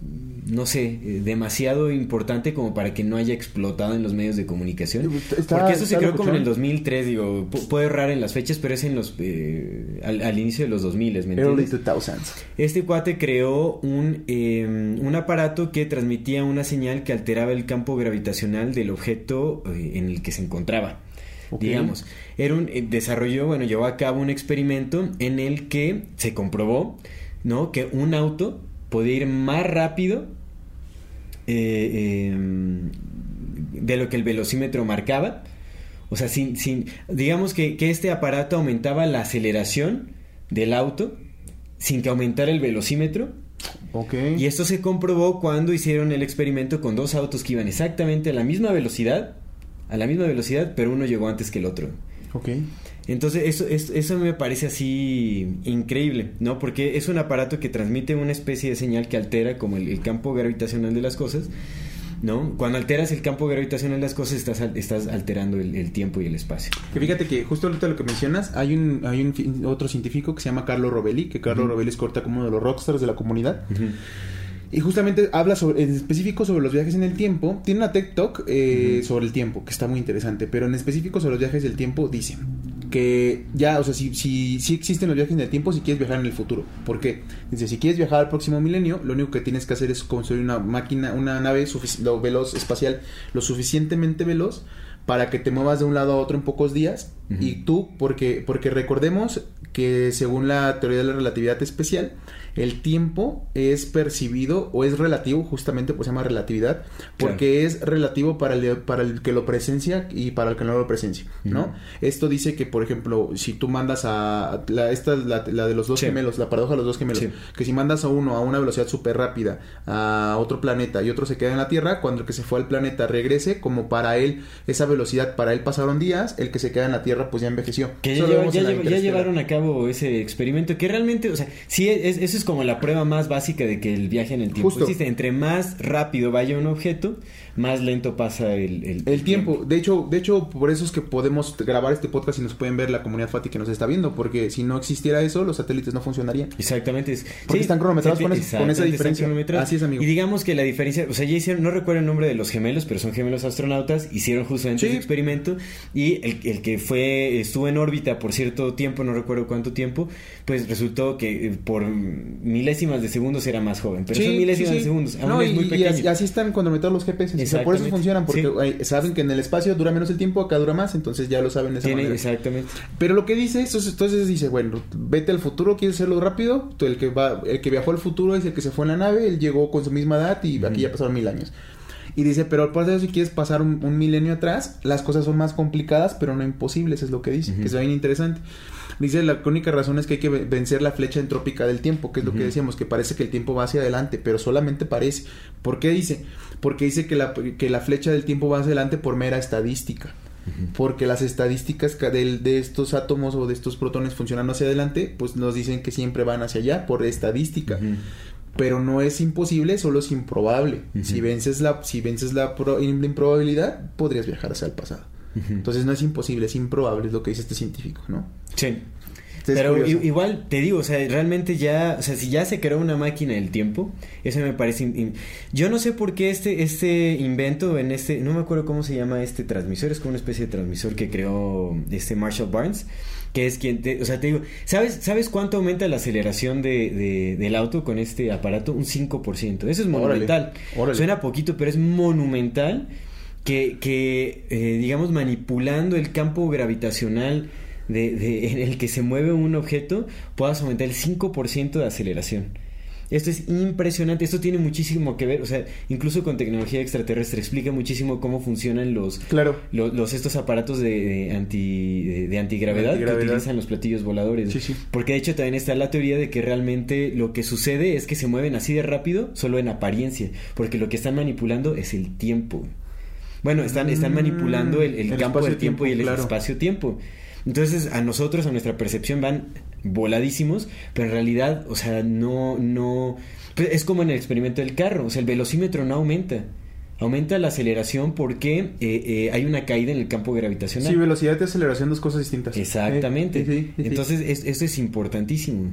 no sé, eh, demasiado importante como para que no haya explotado en los medios de comunicación. Está- Porque eso se creó como en el locochón. 2003, digo, pu- puedo errar en las fechas, pero es en los, eh, al, al inicio de los 2000, ¿me Early entiendes? 2000s. Este cuate creó un, eh, un aparato que transmitía una señal que alteraba el campo gravitacional del objeto eh, en el que se encontraba. Digamos, era un eh, desarrolló, bueno, llevó a cabo un experimento en el que se comprobó, ¿no? Que un auto podía ir más rápido eh, eh, de lo que el velocímetro marcaba. O sea, sin, sin, digamos que, que este aparato aumentaba la aceleración del auto sin que aumentara el velocímetro. Ok. Y esto se comprobó cuando hicieron el experimento con dos autos que iban exactamente a la misma velocidad, a la misma velocidad, pero uno llegó antes que el otro. Ok. Entonces, eso, eso, eso me parece así increíble, ¿no? Porque es un aparato que transmite una especie de señal que altera como el, el campo gravitacional de las cosas, ¿no? Cuando alteras el campo gravitacional de las cosas, estás, estás alterando el, el tiempo y el espacio. Que fíjate que justo ahorita lo que mencionas, hay un, hay un otro científico que se llama Carlo Rovelli, que Carlo Ujú. Rovelli es corta como uno de los rockstars de la comunidad. Y justamente habla sobre, en específico sobre los viajes en el tiempo. Tiene una TED Talk eh, sobre el tiempo, que está muy interesante. Pero en específico sobre los viajes del tiempo, dice que ya, o sea, si, si, si existen los viajes en el tiempo si quieres viajar en el futuro. ¿Por qué? Dice, si quieres viajar al próximo milenio, lo único que tienes que hacer es construir una máquina, una nave lo veloz, espacial, lo suficientemente veloz para que te muevas de un lado a otro en pocos días. Y tú, porque, porque recordemos que según la teoría de la relatividad especial, el tiempo es percibido o es relativo, justamente pues se llama relatividad, porque es relativo para el, para el que lo presencia y para el que no lo presencia, ¿no? Esto dice que, por ejemplo, si tú mandas a... La, esta es la, la de los dos Sí. gemelos, la paradoja de los dos gemelos, Sí. que si mandas a uno a una velocidad súper rápida a otro planeta y otro se queda en la Tierra, cuando el que se fue al planeta regrese, como para él esa velocidad, para él pasaron días, el que se queda en la Tierra pues ya envejeció. Que ya, lleva- lleva- llevaron a cabo ese experimento que realmente, o sea, sí, es, eso es como la prueba más básica de que el viaje en el tiempo Justo. existe. Entre más rápido vaya un objeto, más lento pasa el, el, El tiempo, de hecho, de hecho, por eso es que podemos grabar este podcast y nos pueden ver la comunidad Fati que nos está viendo, porque si no existiera eso, los satélites no funcionarían. Exactamente. Porque están cronometrados con esa diferencia. Así es, amigo. Y digamos que la diferencia, o sea, ya hicieron, no recuerdo el nombre de los gemelos, pero son gemelos astronautas, hicieron justamente Sí. ese experimento y el, el que fue, estuvo en órbita por cierto tiempo, no recuerdo cuánto tiempo, pues resultó que eh, por milésimas de segundos era más joven, pero son milésimas de segundos, aún No, es y, muy y pequeño. así, así están cronometrados los GPS. Por eso funcionan, porque Sí. saben que en el espacio dura menos el tiempo, acá dura más, entonces ya lo saben de esa Tiene- manera. exactamente. Pero lo que dice eso, entonces dice, bueno, vete al futuro, quieres hacerlo rápido, el que va, el que viajó al futuro es el que se fue en la nave, él llegó con su misma edad y aquí ya pasaron mil años. Y dice, pero al paso si quieres pasar un, un milenio atrás, las cosas son más complicadas, pero no imposibles, es lo que dice, que es bien interesante. Dice, la única razón es que hay que ve- vencer la flecha entrópica del tiempo, que es lo que decíamos, que parece que el tiempo va hacia adelante, pero solamente parece. ¿Por qué dice? Porque dice que la, que la flecha del tiempo va hacia adelante por mera estadística porque las estadísticas ca- del- de, estos átomos o de estos protones funcionando hacia adelante, pues nos dicen que siempre van hacia allá por estadística. Pero no es imposible, solo es improbable. Si vences la, si vences la, pro- la improbabilidad, podrías viajar hacia el pasado. Entonces no es imposible, es improbable, es lo que dice este científico, ¿no? Sí. Entonces, Pero igual te digo, o sea, realmente ya, o sea, si ya se creó una máquina del tiempo, eso me parece. Yo no sé por qué este, este invento en este, no me acuerdo cómo se llama este transmisor, es como una especie de transmisor que creó este Marshall Barnes, que es quien, te, o sea, te digo, ¿sabes, ¿sabes cuánto aumenta la aceleración de, de- del auto con este aparato? Un 5%. Eso es Órale, monumental. órale. Suena poquito, pero es monumental que, que eh, digamos, manipulando el campo gravitacional de, de- en el que se mueve un objeto, puedas aumentar el 5% de aceleración. Esto es impresionante, esto tiene muchísimo que ver, o sea, incluso con tecnología extraterrestre, explica muchísimo cómo funcionan los, Claro. lo- los, estos aparatos de, de anti, de, de antigravedad, Antigravedad. que utilizan los platillos voladores. Sí, sí. Porque de hecho también está la teoría de que realmente lo que sucede es que se mueven así de rápido solo en apariencia, porque lo que están manipulando es el tiempo. Bueno, están, están Mm, manipulando el, el el campo del tiempo y el claro. espacio-tiempo. Entonces, a nosotros, a nuestra percepción, van voladísimos, pero en realidad, o sea, no, no. pues es como en el experimento del carro, o sea, el velocímetro no aumenta. Aumenta la aceleración porque eh, eh, hay una caída en el campo gravitacional. Sí, velocidad y aceleración, dos cosas distintas. Exactamente. Eh, sí, sí, sí. Entonces, es- esto es importantísimo.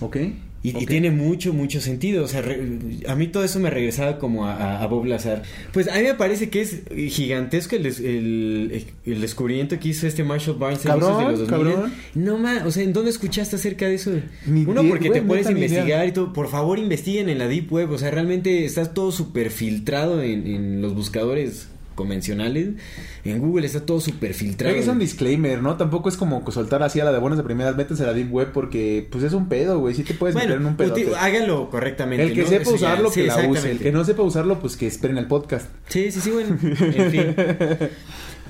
Ok. Y, tiene mucho, mucho sentido. O sea, re- a mí todo eso me regresaba como a, Bob Lazar. Pues a mí me parece que es gigantesco el, el, el descubrimiento que hizo este Marshall Barnes en Cabrón, de los 2000. cabrón. No más, o sea, ¿en dónde escuchaste acerca de eso? Ni Uno, porque te puedes idea. investigar y todo. Por favor, investiguen en la Deep Web. O sea, realmente está todo súper filtrado en, en los buscadores convencionales. En Google está todo súper filtrado. Hacer un disclaimer, ¿no? Tampoco es como soltar así a la de buenas de primeras, métanse a la Deep Web porque, pues es un pedo, güey. Sí te puedes meter en un pedo. háganlo correctamente. El que ¿no? sepa Eso ya- usarlo, sí, que la use. El que no sepa usarlo, pues que esperen el podcast. Sí, sí, sí, bueno. En (laughs) fin. (laughs)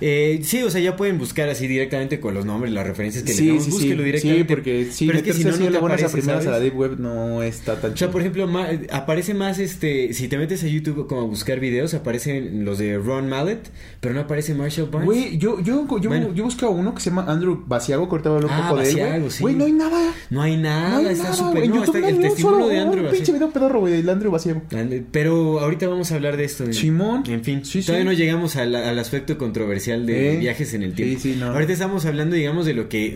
Eh, sí, o sea, ya pueden buscar así directamente con los nombres, las referencias que sí, le sí, sí. Búsquelo Sí, directamente. porque sí, Pero es que si no, no te buenas a aparece, primeras a la ¿sabes? Deep Web no está tan O sea, chido. por ejemplo, ma- aparece más este. Si te metes a YouTube como a buscar videos, aparecen los de Ron Mallet, pero no aparece Marshall Barnes. Güey, yo, yo, yo, Bueno. yo busco a uno que se llama Andrew Baciago, que ahorita voy a hablar un Ah, poco de él, Basiago, güey. no hay nada. No hay nada, No hay está súper. No, está el testimonio de Andrew. Un pinche video pedorro, güey, del Andrew Baciago. Ande- Pero ahorita vamos a hablar de esto. Simón. En fin, todavía no llegamos al aspecto controversial de Eh. viajes en el tiempo. Sí, sí, no. Ahorita estamos hablando, digamos, de lo que,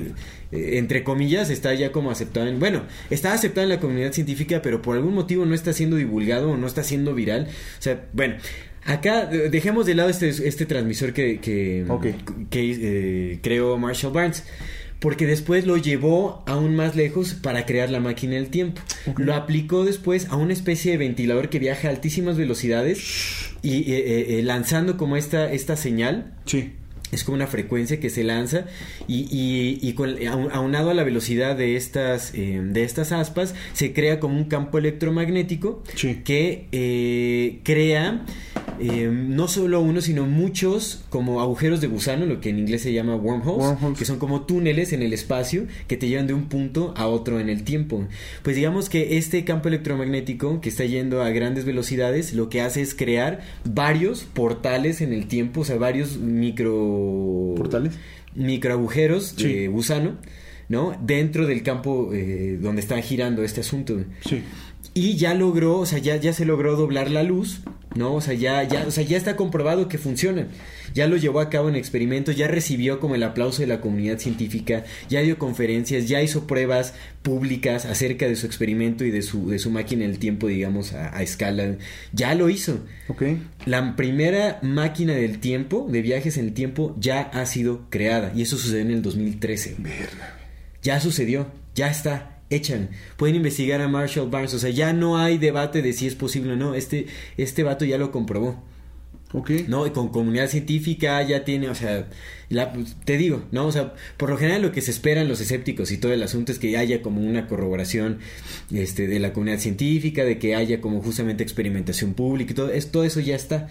eh, entre comillas, está ya como aceptado. En, bueno, está aceptado en la comunidad científica, pero por algún motivo no está siendo divulgado o no está siendo viral. O sea, bueno. Acá eh, dejemos de lado este, este transmisor que, que, Ok. que, eh, creó Marshall Barnes. Porque después lo llevó aún más lejos para crear la máquina del tiempo. Lo aplicó después a una especie de ventilador que viaja a altísimas velocidades y eh, eh, eh, lanzando como esta, esta señal. Sí. Es como una frecuencia que se lanza y, y, y con- aun- aunado a la velocidad de estas, eh, de estas aspas, se crea como un campo electromagnético Sí. que eh, crea eh, no solo uno, sino muchos como agujeros de gusano, lo que en inglés se llama wormholes, Wormholes. que son como túneles en el espacio que te llevan de un punto a otro en el tiempo. Pues digamos que este campo electromagnético que está yendo a grandes velocidades, lo que hace es crear varios portales en el tiempo, o sea, varios micro ¿Portales? microagujeros Sí. de gusano, ¿no? Dentro del campo eh, donde está girando este asunto. Sí. Y ya logró, o sea, ya, ya se logró doblar la luz, ¿no? O sea, ya, ya, o sea, ya está comprobado que funciona. Ya lo llevó a cabo en experimentos, ya recibió como el aplauso de la comunidad científica, ya dio conferencias, ya hizo pruebas públicas acerca de su experimento y de su, de su máquina del tiempo, digamos, a, a escala. Ya lo hizo. Ok. La primera máquina del tiempo, de viajes en el tiempo, ya ha sido creada. Y eso sucedió en el 2013. Ya sucedió, ya está. Echan, pueden investigar a Marshall Barnes, o sea, ya no hay debate de si es posible o no, este, este vato ya lo comprobó, Ok. ¿no? Y con comunidad científica ya tiene, o sea, la- te digo, ¿no? O sea, por lo general lo que se esperan los escépticos y todo el asunto es que haya como una corroboración este, de la comunidad científica, de que haya como justamente experimentación pública y todo, es, todo eso ya está.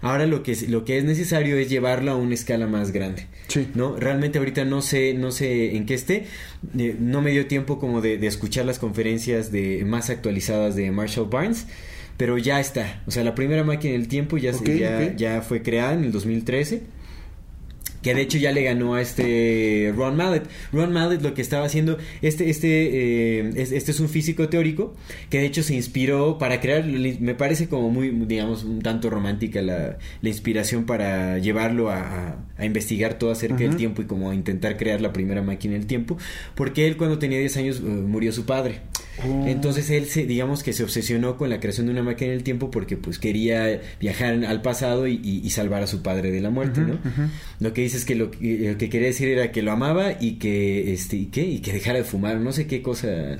Ahora lo que, es- lo que es necesario es llevarlo a una escala más grande. Sí. ¿no? Realmente ahorita no sé, no sé en qué esté. Eh, no me dio tiempo como de, de escuchar las conferencias de más actualizadas de Marshall Barnes. Pero ya está. O sea, la primera máquina del tiempo ya, se- Ok, ya, ok. ya fue creada en el 2013. Que de hecho ya le ganó a este Ron Mallet. Ron Mallet lo que estaba haciendo, este, este, eh, es- este es un físico teórico que de hecho se inspiró para crear, me parece como muy, digamos, un tanto romántica la, la inspiración para llevarlo a, a- investigar todo acerca del tiempo y como a intentar crear la primera máquina del tiempo, porque él cuando tenía 10 años eh, murió su padre. Oh. Entonces él se, digamos que se obsesionó con la creación de una máquina del tiempo porque pues quería viajar al pasado y, y- y salvar a su padre de la muerte, ¿no? Lo que dice es que lo, que lo que quería decir era que lo amaba y que este y qué y que dejara de fumar, no sé qué cosa.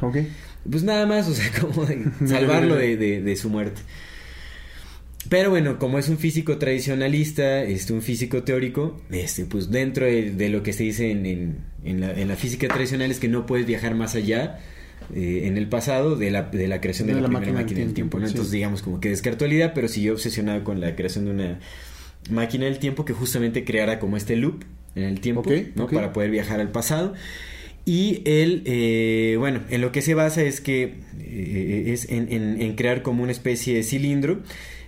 Pues nada más, o sea, (laughs) como de (laughs) salvarlo (laughs) de, de- de su muerte. Pero bueno, como es un físico tradicionalista, este, un físico teórico, este, pues dentro de, de lo que se dice en, en- en la, en la física tradicional es que no puedes viajar más allá eh, en el pasado de la, de la creación de, la, primera máquina, del tiempo. Entonces, digamos, como que descartó la idea, pero siguió obsesionado con la creación de una máquina del tiempo que justamente creara como este loop en el tiempo, ¿no? Para poder viajar al pasado. Y él, eh, bueno, en lo que se basa es que eh, es en, en, crear como una especie de cilindro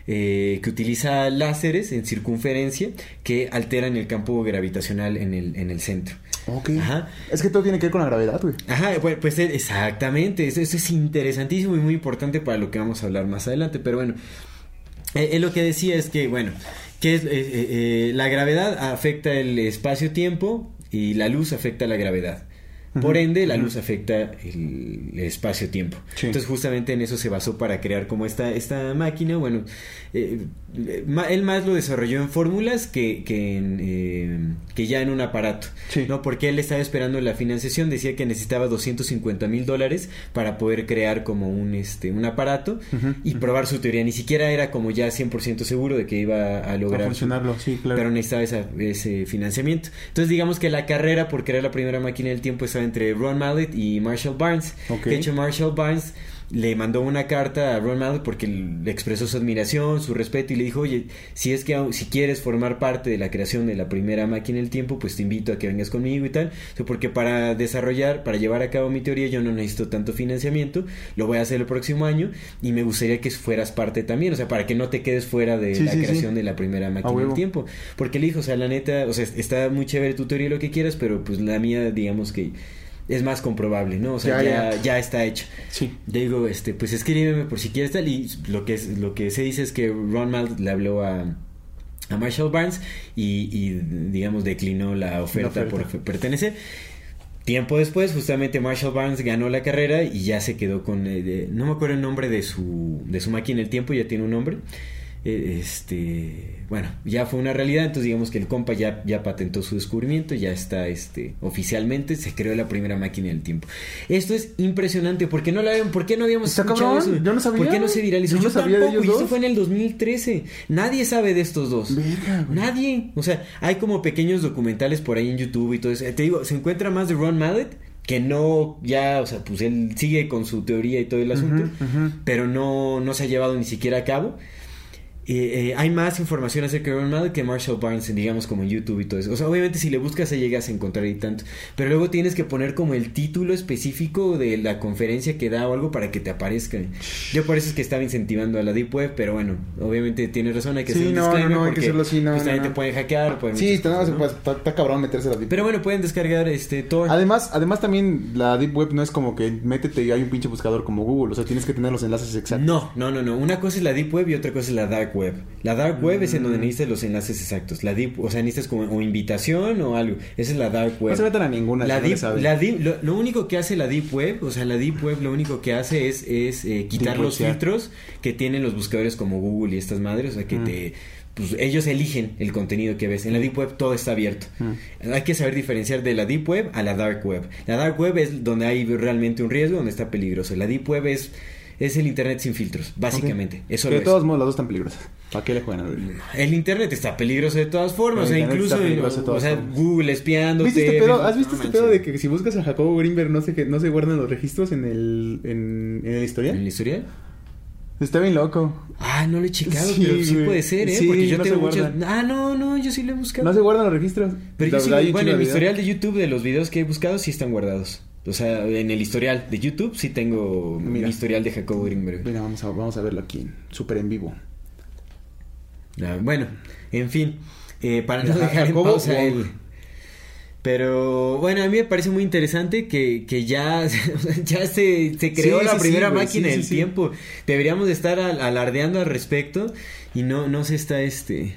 eh, que utiliza láseres en circunferencia que alteran el campo gravitacional en el, en el centro. Ok. Ajá. Es que todo tiene que ver con la gravedad, güey. Ajá, pues, pues exactamente. Eso, es interesantísimo y muy importante para lo que vamos a hablar más adelante. Pero bueno, él lo que decía es que, bueno, que es, la gravedad afecta el espacio-tiempo y la luz afecta la gravedad. Por ende, la luz afecta el, espacio-tiempo. Entonces, justamente en eso se basó para crear como esta, esta máquina. Bueno, eh, él más lo desarrolló en fórmulas que, que, eh, que, ya en un aparato, ¿no? Porque él estaba esperando la financiación, decía que necesitaba 250 mil dólares para poder crear como un, este, un aparato y probar su teoría. Ni siquiera era como ya 100% seguro de que iba a lograr. funcionarlo, sí, claro. Pero necesitaba ese financiamiento. Entonces, digamos que la carrera por crear la primera máquina del tiempo estaba entre Ron Mallet y Marshall Barnes. De hecho, Marshall Barnes le mandó una carta a Ron Mallet porque le expresó su admiración, su respeto y le dijo, oye, si es que si quieres formar parte de la creación de la primera máquina del tiempo, pues te invito a que vengas conmigo y tal, porque para desarrollar, para llevar a cabo mi teoría yo no necesito tanto financiamiento, lo voy a hacer el próximo año y me gustaría que fueras parte también, o sea, para que no te quedes fuera de la creación de la primera máquina del tiempo, porque le dijo, o sea, la neta, o sea, está muy chévere tu teoría lo que quieras, pero pues la mía, digamos que es más comprobable, ¿no? O sea, ya, ya, está hecho. Sí. Digo, este, pues escríbeme por si quieres tal. Y lo que, es, lo que se dice es que Ron Malt le habló a, a Marshall Barnes y, digamos, declinó la oferta, por pertenecer. Tiempo después, justamente Marshall Barnes ganó la carrera y ya se quedó con. Eh, no me acuerdo el nombre de su, de su máquina, el tiempo ya tiene un nombre. Eh, este bueno ya fue una realidad entonces digamos que el compa ya, ya patentó su descubrimiento ya está este oficialmente se creó la primera máquina del tiempo. Esto es impresionante porque no la por qué no habíamos escuchado eso yo no sabía por qué no se viralizó yo, sabía tampoco, de y eso fue en el 2013 nadie sabe de estos dos. Nadie. O sea hay como pequeños documentales por ahí en YouTube y todo eso. Te digo se encuentra más de Ron Mallet que no ya, o sea, pues él sigue con su teoría y todo el asunto, pero no, no se ha llevado ni siquiera a cabo. Eh, hay más información acerca de Ron Mallet que Marshall Barnes, digamos, como en YouTube y todo eso. O sea, obviamente si le buscas ahí llegas a encontrar y tanto. Pero luego tienes que poner como el título específico de la conferencia que da o algo para que te aparezca. Yo por eso es que estaba incentivando a la Deep Web, pero bueno, obviamente tienes razón, hay que sí, no, no, no, hay que hacerlo así, no, justamente te pueden hackear. Pueden sí, está, está, cabrón meterse a la Deep Pero bueno, pueden descargar este Tor. Además, además también la Deep Web no es como que métete y hay un pinche buscador como Google. O sea, tienes que tener los enlaces exactos. No, no, no, no. Una cosa es la Deep Web y otra cosa es la Dark Web. La Dark web es en donde mm. necesitas los enlaces exactos. La deep, o sea, necesitas como o invitación o algo. Esa es la dark web. No se metan a ninguna. La deep, la deep, lo, único que hace la deep web, o sea, la deep web lo único que hace es, es eh, quitar los filtros que tienen los buscadores como Google y estas madres, o sea, que mm. te pues ellos eligen el contenido que ves. En la Deep Web todo está abierto. Mm. Hay que saber diferenciar de la Deep Web a la Dark Web. La Dark Web es donde hay realmente un riesgo, donde está peligroso. La Deep Web es es el internet sin filtros, básicamente. Eso de todos modos, las dos están peligrosas. ¿Para qué le juegan El internet está peligroso de todas formas. o sea, incluso o, sea, Google espiando. Este ¿Has visto este pedo de que si buscas a Jacobo Greenberg no se, no se guardan los registros en el, en, en el historial? ¿En el historial? Está bien loco. Ah, no lo he checado, pero sí puede ser, ¿eh? Porque yo tengo muchos. Ah, no, no, yo sí lo he buscado. No se guardan los registros. Pero yo sí, bueno, en el historial de YouTube de los videos que he buscado sí están guardados. O sea, en el historial de YouTube sí tengo mi historial de Jacobo Greenberg. Mira, vamos a, vamos a verlo aquí, súper en vivo. Ah, bueno, en fin, eh, para no dejar en pausa el... Pero bueno, a mí me parece muy interesante que, que ya, (laughs) ya se, se creó la primera máquina del tiempo. Deberíamos estar alardeando al respecto y no, no se está este...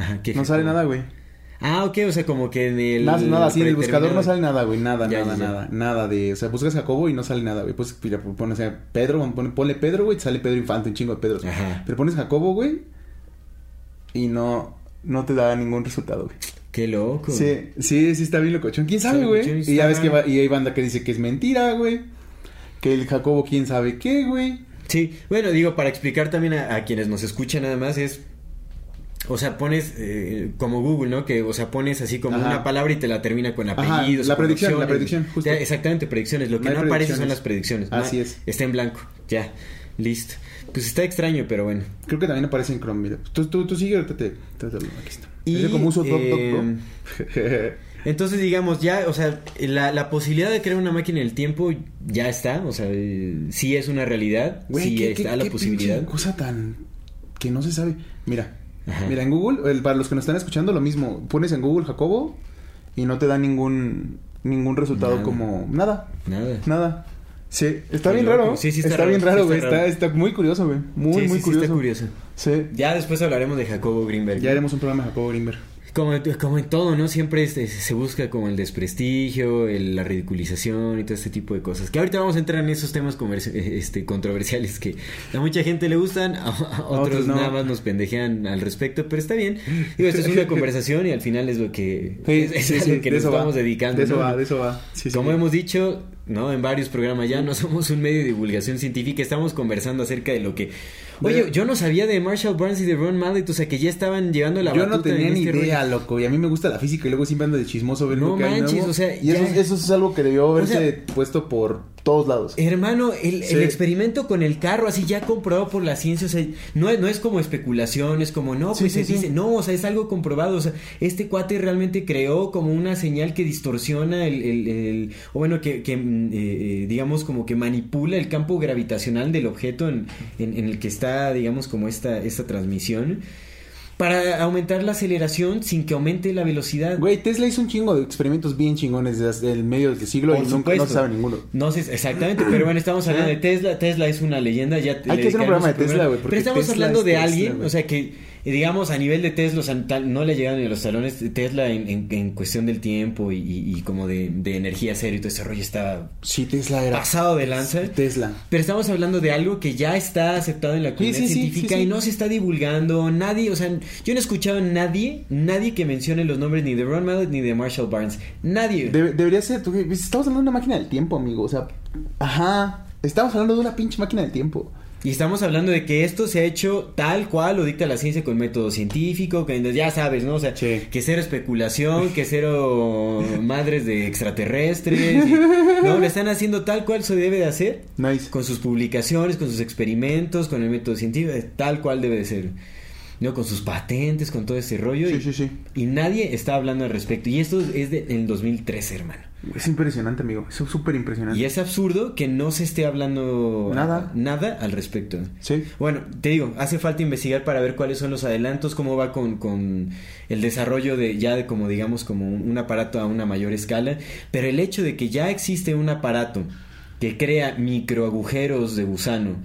Ajá, ¿qué No sale nada, güey. Ah, ok, o sea, como que en el. Nada, nada, así en el buscador no sale nada, güey. Nada, Ya, nada, ya, nada. Nada de. O sea, buscas Jacobo y no sale nada, güey. Pues mira, pones o sea, Pedro, pon- ponle Pedro, güey, sale Pedro Infante, un chingo de Pedro. Ajá. Pero pones Jacobo, güey. Y no. No te da ningún resultado, güey. Qué loco. Sí, sí, sí está bien locochón. ¿Quién sabe, Sí, güey? Y ya ves que va- y hay banda que dice que es mentira, güey. Que el Jacobo quién sabe qué, güey. Sí, bueno, digo, para explicar también a, a quienes nos escuchan nada más es... O sea, pones eh, como Google, ¿no? Que, o sea, pones así como Ajá. una palabra y te la termina con Ajá, apellidos. la con predicción, la predicción, justo. Exactamente, predicciones. Lo que No no, aparece son las predicciones. Así No, es. Está en blanco, ya, listo. Pues está extraño, pero bueno. Creo que también aparece en Chrome, mira. Tú, tú, tú sigue, ahorita te, te, te- aquí está. Y, Es como uso Doc, Doc, eh, Doc. (laughs) Entonces, digamos, ya, o sea, la, la posibilidad de crear una máquina del tiempo ya está, o sea, sí es una realidad, Güey, sí ¿qué- está qué- la qué posibilidad. cosa tan que no se sabe. Mira, Ajá. mira en Google, el- para los que nos están escuchando, lo mismo. Pones en Google Jacobo y no te da ningún ningún resultado Nada. como nada, Nada. nada. Sí, está bien raro. Sí, sí está está, raro, bien raro, güey. Está, muy curioso, güey. Muy, Sí, muy sí, curioso. está curioso. Sí. Ya después hablaremos de Jacobo Greenberg. Ya haremos un programa de Jacobo Grimberg. Como, como en todo, ¿no? Siempre este, se busca como el desprestigio, el- la ridiculización y todo este tipo de cosas. Que ahorita vamos a entrar en esos temas eh, este, controversiales que a mucha gente le gustan, a, a otros no. nada más nos pendejean al respecto, pero está bien. Digo, esto es una (laughs) conversación y al final es lo que, Sí, es, sí, sí, lo que nos estamos dedicando. De eso ¿no? va, de eso va. Como hemos dicho, ¿no? En varios programas ya no somos un medio de divulgación científica, estamos conversando acerca de lo que... Oye, yo no sabía de Marshall Burns y de Ron Mallet, o sea, que ya estaban llevando la Yo no batuta tenía en ni este idea, rollo. loco. Y a mí me gusta la física y luego siempre ando de chismoso ver No lo que hay manches, nuevo. o sea, y eso, ya- eso es algo que debió haberse sea- puesto por todos lados. Hermano, el, Sí. el experimento con el carro, así ya comprobado por la ciencia, o sea, no, es- no es como especulación, es como, no, Sí, pues sí, se dice, no, o sea, es algo comprobado, o sea, este cuate realmente creó como una señal que distorsiona el, el- el- o bueno, que, que, mm, eh, digamos, como que manipula el campo gravitacional del objeto en, en- en el que está, digamos, como esta, esta transmisión, para aumentar la aceleración sin que aumente la velocidad. Güey, Tesla hizo un chingo de experimentos bien chingones desde el medio del siglo Por y nunca no se sabe ninguno. No sé exactamente, pero bueno, estamos hablando de Tesla. Tesla es una leyenda. Ya Hay que hacer un programa de Tesla, güey, Pero estamos Tesla hablando es de Tesla, alguien, o sea, que eh, digamos a nivel de Tesla, o sea, tal- no le llegan ni a los talones de Tesla en, en- en cuestión del tiempo y, y- y como de, de energía cero y todo ese rollo está Sí, Tesla era. pasado de lanza. Tesla. Pero estamos hablando de algo que ya está aceptado en la comunidad sí, sí, científica sí, y no se está divulgando. Nadie, o sea, yo no he escuchado a nadie, nadie que mencione los nombres ni de Ron Mallet ni de Marshall Barnes. Nadie. Debe- debería ser. tú- Estamos hablando de una máquina del tiempo, amigo. O sea, ajá. Estamos hablando de una pinche máquina del tiempo. Y estamos hablando de que esto se ha hecho tal cual lo dicta la ciencia con método científico, que ya sabes, ¿no? O sea, Sí. que cero especulación, que cero (laughs) madres de extraterrestres. y- no, lo están haciendo tal cual se debe de hacer. Nice. Con sus publicaciones, con sus experimentos, con el método científico, tal cual debe de ser. ¿No? Con sus patentes, con todo ese rollo. Sí, y, sí, sí. y nadie está hablando al respecto. Y esto es de, en 2013, hermano. Es impresionante, amigo. Es súper impresionante. Y es absurdo que no se esté hablando Nada. nada al respecto. Sí. Bueno, te digo, hace falta investigar para ver cuáles son los adelantos, cómo va con, con el desarrollo de ya de como digamos como un, un aparato a una mayor escala, pero el hecho de que ya existe un aparato que crea microagujeros de gusano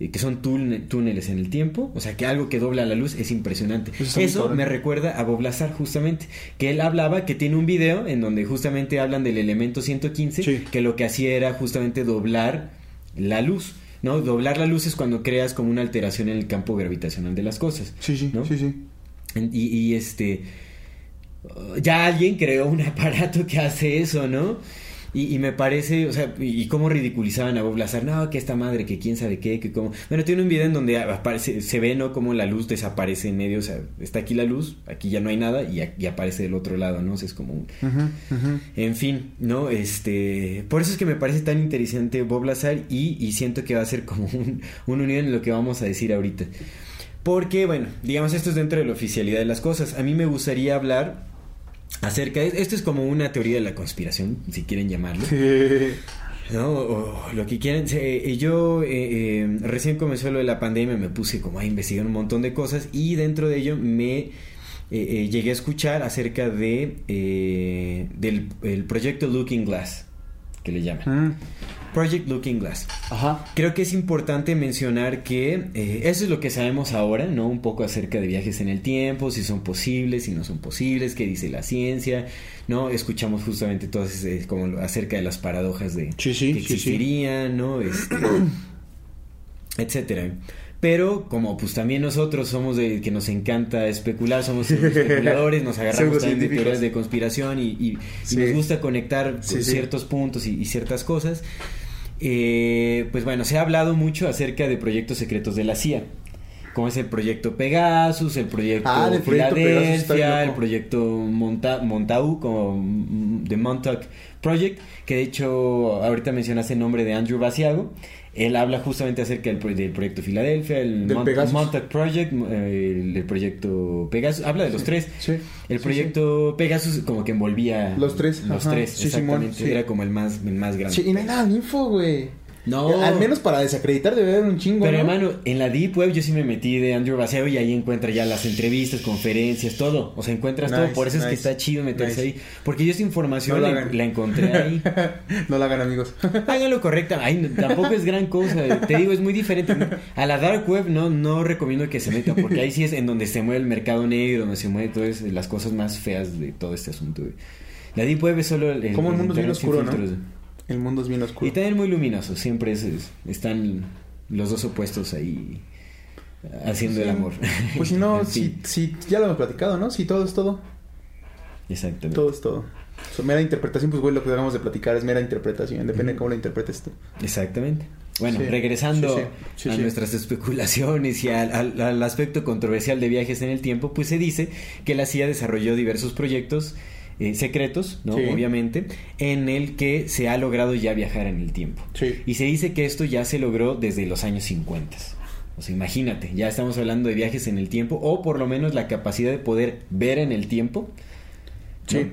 eh, que son túne- túneles en el tiempo, o sea que algo que dobla la luz es impresionante. Eso me recuerda a Bob Lazar justamente, que él hablaba que tiene un video en donde justamente hablan del elemento 115, Sí. que lo que hacía era justamente doblar la luz. ¿no? Doblar la luz es cuando creas como una alteración en el campo gravitacional de las cosas. Sí, sí, ¿no? sí, sí. Y, y, este. Ya alguien creó un aparato que hace eso, ¿no? Y, me parece, o sea, y, cómo ridiculizaban a Bob Lazar, no, que esta madre, que quién sabe qué, que cómo. Bueno, tiene un video en donde aparece, se ve, ¿no? Como la luz desaparece en medio, o sea, está aquí la luz, aquí ya no hay nada y, y aparece del otro lado, ¿no? O sea, es como un... En fin, ¿no? Este... Por eso es que me parece tan interesante Bob Lazar y, y siento que va a ser como un, un unión en lo que vamos a decir ahorita. Porque, bueno, digamos, esto es dentro de la oficialidad de las cosas. A mí me gustaría hablar acerca de... Esto es como una teoría de la conspiración, si quieren llamarlo. ¿no? O lo que quieran. Eh, yo eh, eh, recién comenzó lo de la pandemia, me puse como a investigar un montón de cosas y dentro de ello me llegué a escuchar acerca de del el proyecto Looking Glass, que le llaman. Mm. Project Looking Glass. Ajá. Creo que es importante mencionar que eh, eso es lo que sabemos ahora, ¿no? Un poco acerca de viajes en el tiempo, si son posibles, si no son posibles, qué dice la ciencia, ¿no? Escuchamos justamente todas como acerca de las paradojas de que existirían, ¿no? Este, (clears throat) etcétera. Pero como pues también nosotros somos de que nos encanta especular, somos (laughs) especuladores, nos agarramos también de teorías de conspiración y, nos gusta conectar ciertos puntos y, ciertas cosas. Eh, pues bueno, se ha hablado mucho acerca de proyectos secretos de la CIA. Como es el proyecto Pegasus, el proyecto ah, Filadelfia, el proyecto Monta Montauk, como The Montauk Project, que de hecho ahorita mencionaste el nombre de Andrew Basiago. Él habla justamente acerca del, proyecto Filadelfia, el Montauk Project, eh, el, proyecto Pegasus. Habla de los tres. el proyecto Pegasus como que envolvía los tres. Los tres, exactamente. Era como el más, el más grande. Sí, y no hay nada de info, güey. No. Al menos para desacreditar debe haber un chingo. Pero hermano, en la Deep Web yo sí me metí de Andrew Baseo y ahí encuentras ya las entrevistas, conferencias, todo. O sea, encuentras todo. Por eso es que está chido meterse ahí. Porque yo esa información la, encontré ahí. (laughs) no la hagan, amigos. (laughs) Háganlo correcta. Ay, tampoco es gran cosa. Te digo, es muy diferente. A la Dark Web no, no recomiendo que se metan porque ahí sí es en donde se mueve el mercado negro, donde se mueve todas las cosas más feas de todo este asunto. La Deep Web es solo el. Como el mundo es bien oscuro, ¿no? El mundo es bien oscuro. Y también muy luminoso, siempre es, están los dos opuestos ahí haciendo el amor. Pues si (laughs) no, si, si, ya lo hemos platicado, ¿no? Si todo es todo. Exactamente. Todo es todo. mera interpretación, pues güey, lo que acabamos de platicar es mera interpretación, depende de cómo la interpretes tú. Exactamente. Bueno, regresando a nuestras especulaciones y al, al, aspecto controversial de viajes en el tiempo, pues se dice que la CIA desarrolló diversos proyectos eh, secretos, ¿no? Obviamente, en el que se ha logrado ya viajar en el tiempo. Y se dice que esto ya se logró desde los años 50. O sea, imagínate, ya estamos hablando de viajes en el tiempo, o por lo menos la capacidad de poder ver en el tiempo. Sí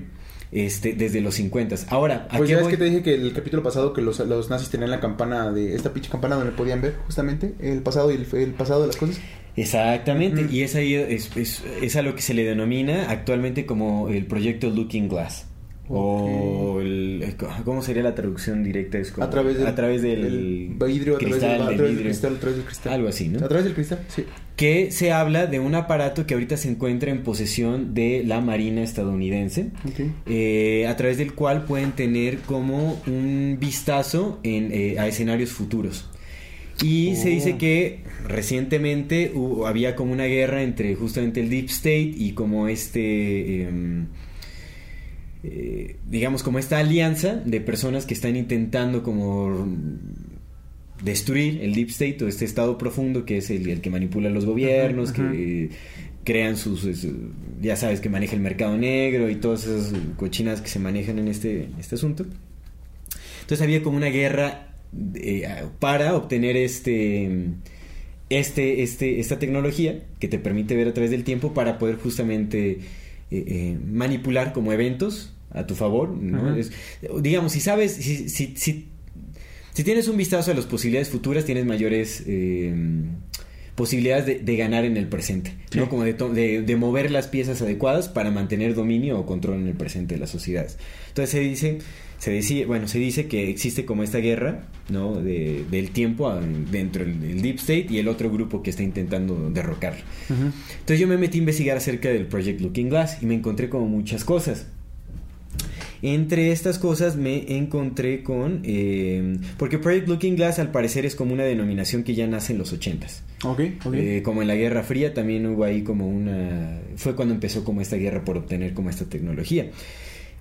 este, desde los 50. Ahora, ¿a pues ya es que te dije que el capítulo pasado que los, los, nazis tenían la campana de esta pinche campana donde podían ver justamente el pasado y el, el pasado de las cosas. Exactamente, y es ahí es, es, es, a lo que se le denomina actualmente como el proyecto Looking Glass. O el, ¿cómo sería la traducción directa? Es a través del, a través del vidrio, a través del, cristal, a través del cristal. Algo así, ¿no? A través del cristal, sí. Que se habla de un aparato que ahorita se encuentra en posesión de la Marina estadounidense, eh, a través del cual pueden tener como un vistazo en, eh, a escenarios futuros. Y se dice oh. que recientemente había como una guerra entre justamente el Deep State y como este... Em, eh, digamos, como esta alianza de personas que están intentando como destruir el deep state o este estado profundo que es el, que manipula los gobiernos, que crean sus, ya sabes, que maneja el mercado negro y todas esas cochinas que se manejan en este, este asunto. Entonces había como una guerra eh, para obtener este, este, este, esta tecnología que te permite ver a través del tiempo para poder justamente eh, eh, manipular como eventos a tu favor, ¿no? digamos, si sabes, si, si, si, tienes un vistazo a las posibilidades futuras, tienes mayores eh, posibilidades de, ganar en el presente, ¿no? Como de, de, mover las piezas adecuadas para mantener dominio o control en el presente de las sociedades. Entonces se dice, se decía, bueno, se dice que existe como esta guerra, ¿no? De, del tiempo dentro del Deep State y el otro grupo que está intentando derrocar. Entonces yo me metí a investigar acerca del Project Looking Glass y me encontré como muchas cosas. Entre estas cosas me encontré con... Eh, porque Project Looking Glass al parecer es como una denominación que ya nace en los 80s. Ok, eh, como en la Guerra Fría también hubo ahí como una... Fue cuando empezó como esta guerra por obtener como esta tecnología.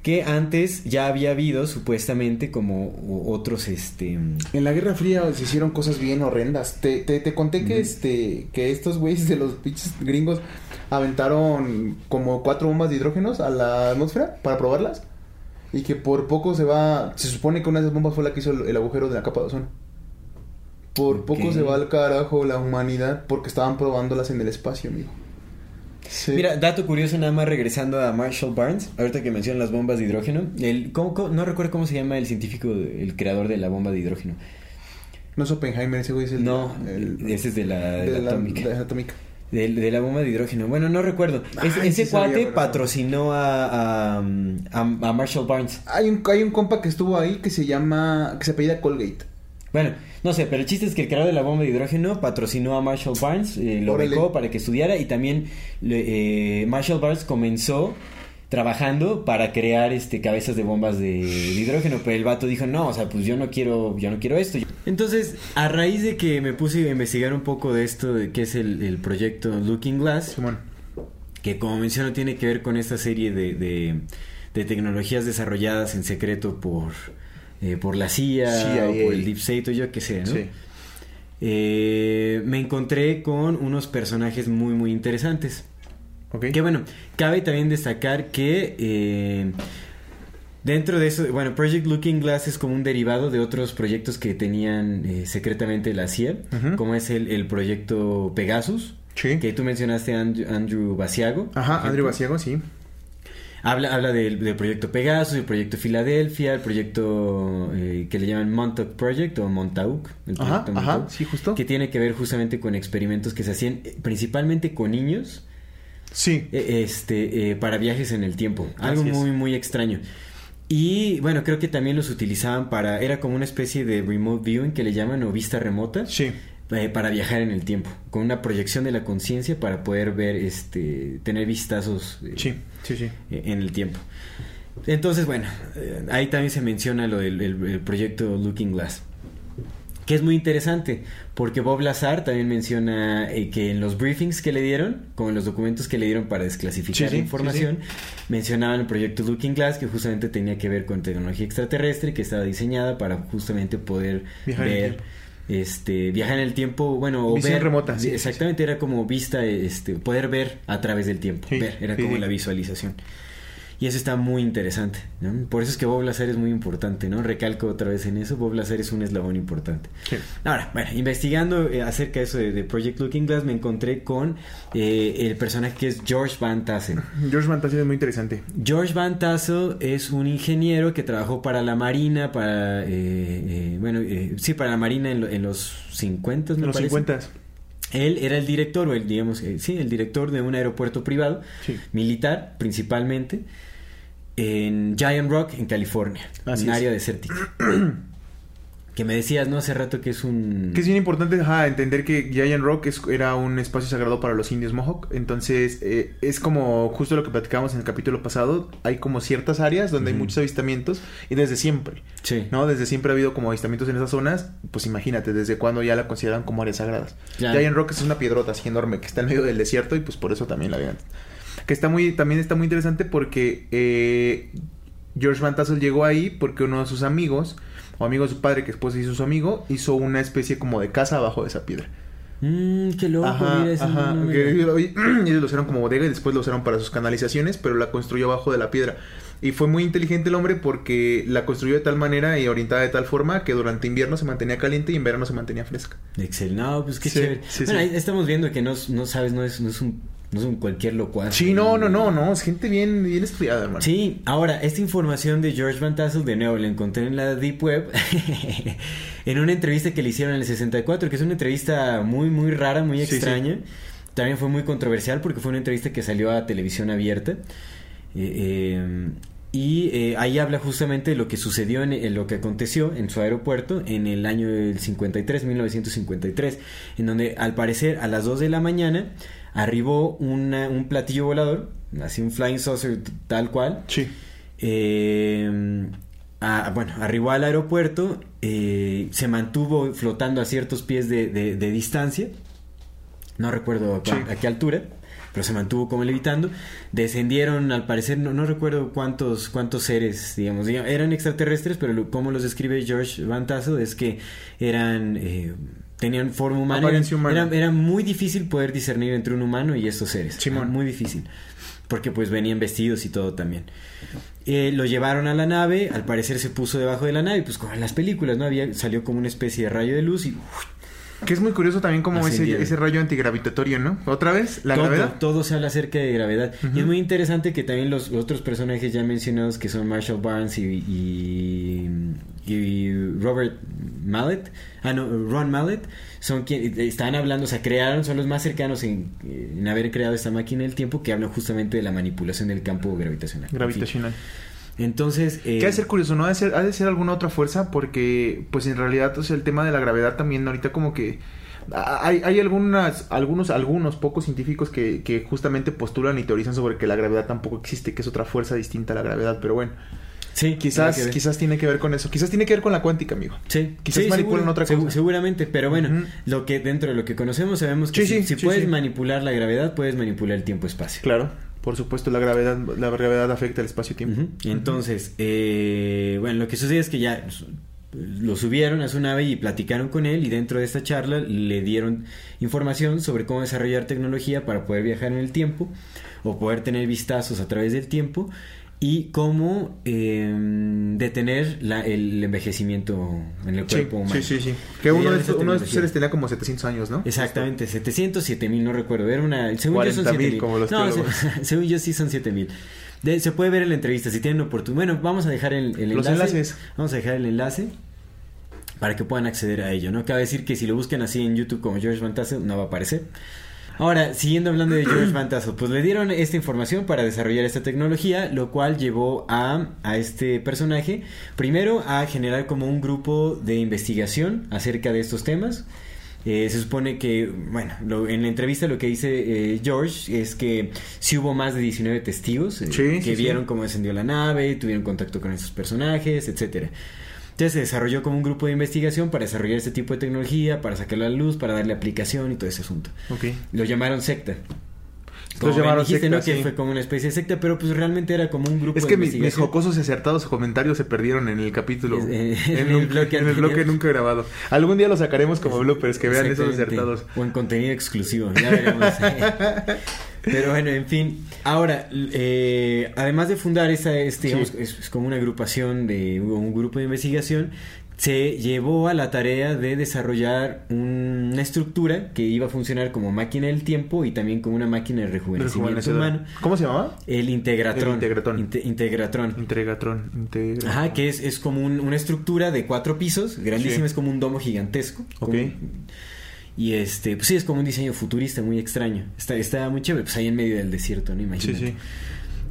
que antes ya había habido supuestamente como otros este en la Guerra Fría se hicieron cosas bien horrendas. Te, te, te conté que este que estos güeyes de los pinches gringos aventaron como cuatro bombas de hidrógenos a la atmósfera para probarlas y que por poco se va se supone que una de esas bombas fue la que hizo el, agujero de la capa de ozono. Por poco se va al carajo la humanidad porque estaban probándolas en el espacio, amigo. Mira, dato curioso nada más regresando a Marshall Barnes, ahorita que mencionan las bombas de hidrógeno, el, no recuerdo cómo se llama el científico, el creador de la bomba de hidrógeno. No es Oppenheimer, ese güey es el... No, ese es de la, de la, atómica. De, la bomba de hidrógeno. Bueno, no recuerdo. ese cuate patrocinó a, a, a, Marshall Barnes. Hay un, hay un compa que estuvo ahí que se llama... que se apellida Colgate. Bueno, no sé, pero el chiste es que el creador de la bomba de hidrógeno patrocinó a Marshall Barnes, eh, lo becó para que estudiara y también eh, Marshall Barnes comenzó trabajando para crear este cabezas de bombas de, hidrógeno, pero el vato dijo, "No, o sea, pues yo no quiero yo no quiero esto." Entonces, a raíz de que me puse a investigar un poco de esto de qué es el, proyecto Looking Glass, que como menciono tiene que ver con esta serie de, de tecnologías desarrolladas en secreto por eh, por la CIA, o por el Deep State o yo qué sé, ¿no? Eh, me encontré con unos personajes muy muy interesantes. Okay. Que bueno, cabe también destacar que eh, dentro de eso, bueno, Project Looking Glass es como un derivado de otros proyectos que tenían secretamente la CIA, como es el, proyecto Pegasus, que tú mencionaste Andrew, Andrew Basiago. Ajá, Andrew Basiago, sí. Habla, habla del, proyecto Pegasus, el proyecto Filadelfia, el proyecto eh, que le llaman Montauk Project o Montauk, el proyecto ajá, sí, justo. que tiene que ver justamente con experimentos que se hacían eh, principalmente con niños. Sí. Eh, este, para viajes en el tiempo. Algo muy, muy extraño. Y bueno, creo que también los utilizaban para. Era como una especie de remote viewing que le llaman o vista remota. Sí. Eh, para viajar en el tiempo, con una proyección de la conciencia para poder ver, este, tener vistazos eh, sí, sí, sí. Eh, en el tiempo. Entonces, bueno, ahí también se menciona lo del proyecto Looking Glass, que es muy interesante, porque Bob Lazar también menciona que en los briefings que le dieron, como en los documentos que le dieron para desclasificar la información, mencionaban el proyecto Looking Glass, que justamente tenía que ver con tecnología extraterrestre, que estaba diseñada para justamente poder ver este viajar en el tiempo, bueno, o ver remota, exactamente era como vista este poder ver a través del tiempo, ver, era como la visualización. Y eso está muy interesante, ¿no? Por eso es que Bob Lazar es muy importante, ¿no? Recalco otra vez en eso, Bob Lazar es un eslabón importante. Ahora, bueno, investigando eh, acerca de eso de, Project Looking Glass, me encontré con eh, el personaje que es George Van Tassel. George Van Tassel es muy interesante. George Van Tassel es un ingeniero que trabajó para la Marina, para, eh, bueno, sí, para la Marina en, los 50, me los 50 él era el director, o el, digamos, sí, el director de un aeropuerto privado, militar principalmente, en Giant Rock, en California, en un área desértica. (clears throat) que me decías, ¿no? Hace rato que es un... Que es bien importante entender que Giant Rock era un espacio sagrado para los indios Mohawk. Entonces, eh, es como justo lo que platicamos en el capítulo pasado. Hay como ciertas áreas donde hay muchos avistamientos y desde siempre. Sí. ¿No? Desde siempre ha habido como avistamientos en esas zonas. Pues imagínate, desde cuando ya la consideran como áreas sagradas. Giant Rock es una piedrota así enorme que está en medio del desierto y pues por eso también la vean que está muy, también está muy interesante porque eh, George Van Tassel llegó ahí porque uno de sus amigos, o amigo de su padre, que después hizo su amigo, hizo una especie como de casa abajo de esa piedra. Mmm, qué loco, mira ese ajá, (clears throat) y ellos lo usaron como bodega y después lo usaron para sus canalizaciones, pero la construyó abajo de la piedra. Y fue muy inteligente el hombre porque la construyó de tal manera y orientada de tal forma que durante invierno se mantenía caliente y en verano se mantenía fresca. Excelente, no, pues qué chévere. bueno, ahí estamos viendo que no, no sabes, no es, no es un no son cualquier locuaz. Sí, no, no, no, no. Es gente bien, bien estudiada, hermano. Sí, ahora, esta información de George Van Tassel, de nuevo, la encontré en la Deep Web. (laughs) en una entrevista que le hicieron en el 64, que es una entrevista muy, muy rara, muy extraña. También fue muy controversial porque fue una entrevista que salió a televisión abierta. Eh, eh, y eh, ahí habla justamente de lo que sucedió en, lo que aconteció en su aeropuerto en el año del 53, 1953, en donde al parecer a las 2 de la mañana arribó un platillo volador, así un flying saucer tal cual. Sí. Eh, bueno, arribó al aeropuerto, eh, se mantuvo flotando a ciertos pies de, distancia, no recuerdo a, qué altura, pero se mantuvo como levitando. Descendieron, al parecer, no, no recuerdo cuántos, cuántos seres, digamos, eran extraterrestres, pero como los describe George Van Tassel es que eran... Eh, tenían forma humana. Era, era, muy difícil poder discernir entre un humano y estos seres. Muy difícil. Porque pues venían vestidos y todo también. Eh, lo llevaron a la nave, al parecer se puso debajo de la nave, pues como en las películas, ¿no? Había, salió como una especie de rayo de luz y que es muy curioso también como ese, ese rayo antigravitatorio, ¿no? Otra vez, la gravedad. Todo se habla acerca de gravedad. Y es muy interesante que también los, otros personajes ya mencionados, que son Marshall Barnes y, y, Robert Mallet, ah, no, Ron Mallet, son quienes están hablando, o sea, crearon, son los más cercanos en, en haber creado esta máquina del tiempo que hablan justamente de la manipulación del campo gravitacional. Gravitacional. Entonces... Eh, ¿Qué ha de ser curioso? ¿No ha de ser, ha de ser alguna otra fuerza? Porque, pues en realidad, o sea, el tema de la gravedad también ahorita como que... Hay, hay algunas, algunos, algunos pocos científicos que, que justamente postulan y teorizan sobre que la gravedad tampoco existe, que es otra fuerza distinta a la gravedad, pero bueno. Sí, quizás, quizás tiene que ver con eso. Quizás tiene que ver con la cuántica, amigo. Sí, quizás manipulan otra cosa. seguramente, pero bueno, lo que dentro de lo que conocemos sabemos que si, puedes manipular la gravedad, puedes manipular el tiempo-espacio. Claro. Por supuesto, la gravedad, la gravedad afecta el espacio-tiempo. Entonces, eh, bueno, lo que sucede es que ya lo subieron a su nave y platicaron con él y dentro de esta charla le dieron información sobre cómo desarrollar tecnología para poder viajar en el tiempo o poder tener vistazos a través del tiempo y cómo em, detener el envejecimiento en el cuerpo humano. Sí, sí, sí. Que uno de, estos, seres tenía como 700 años, ¿no? Exactamente, 700, 7000, no recuerdo. Era una. Según yo son 7000. como los No, (laughs) según yo sí son 7000. se puede ver en la entrevista si tienen oportunidad. Bueno, vamos a dejar el, el Los enlaces. Vamos a dejar el enlace para que puedan acceder a ello, ¿no? Cabe decir que si lo buscan así en YouTube como George Van no va a aparecer. Ahora, siguiendo hablando de George Van pues le dieron esta información para desarrollar esta tecnología, lo cual llevó a, a este personaje, primero, a generar como un grupo de investigación acerca de estos temas. Eh, se supone que, bueno, en la entrevista lo que dice eh, George es que sí hubo más de 19 testigos eh, que vieron cómo descendió la nave, tuvieron contacto con esos personajes, etcétera. Entonces se desarrolló como un grupo de investigación para desarrollar este tipo de tecnología, para sacarla a la luz, para darle aplicación y todo ese asunto. Okay. Lo llamaron secta. Como llamaron dijiste, ¿no? Que fue como una especie de secta, pero pues realmente era como un grupo es que mis, jocosos y acertados comentarios se perdieron en el capítulo. Eh, en, (laughs) el bloque, en el bloque nunca grabado. Algún día lo sacaremos como bloopers, que vean esos acertados. O en contenido exclusivo, ya veremos. (laughs) Pero bueno, en fin. Ahora, eh, además de fundar esta, este, es, como una agrupación de un grupo de investigación, se llevó a la tarea de desarrollar una estructura que iba a funcionar como máquina del tiempo y también como una máquina de rejuvenecimiento humano. ¿Cómo se llamaba? El Integratron. El Integratron. integratron. Integratron. Ajá, que es, es como una estructura de cuatro pisos, grandísima, es como un domo gigantesco. Ok. Y este, pues sí, es como un diseño futurista muy extraño. Está, está muy chévere, pues ahí en medio del desierto, ¿no? Imagínate. Sí, sí.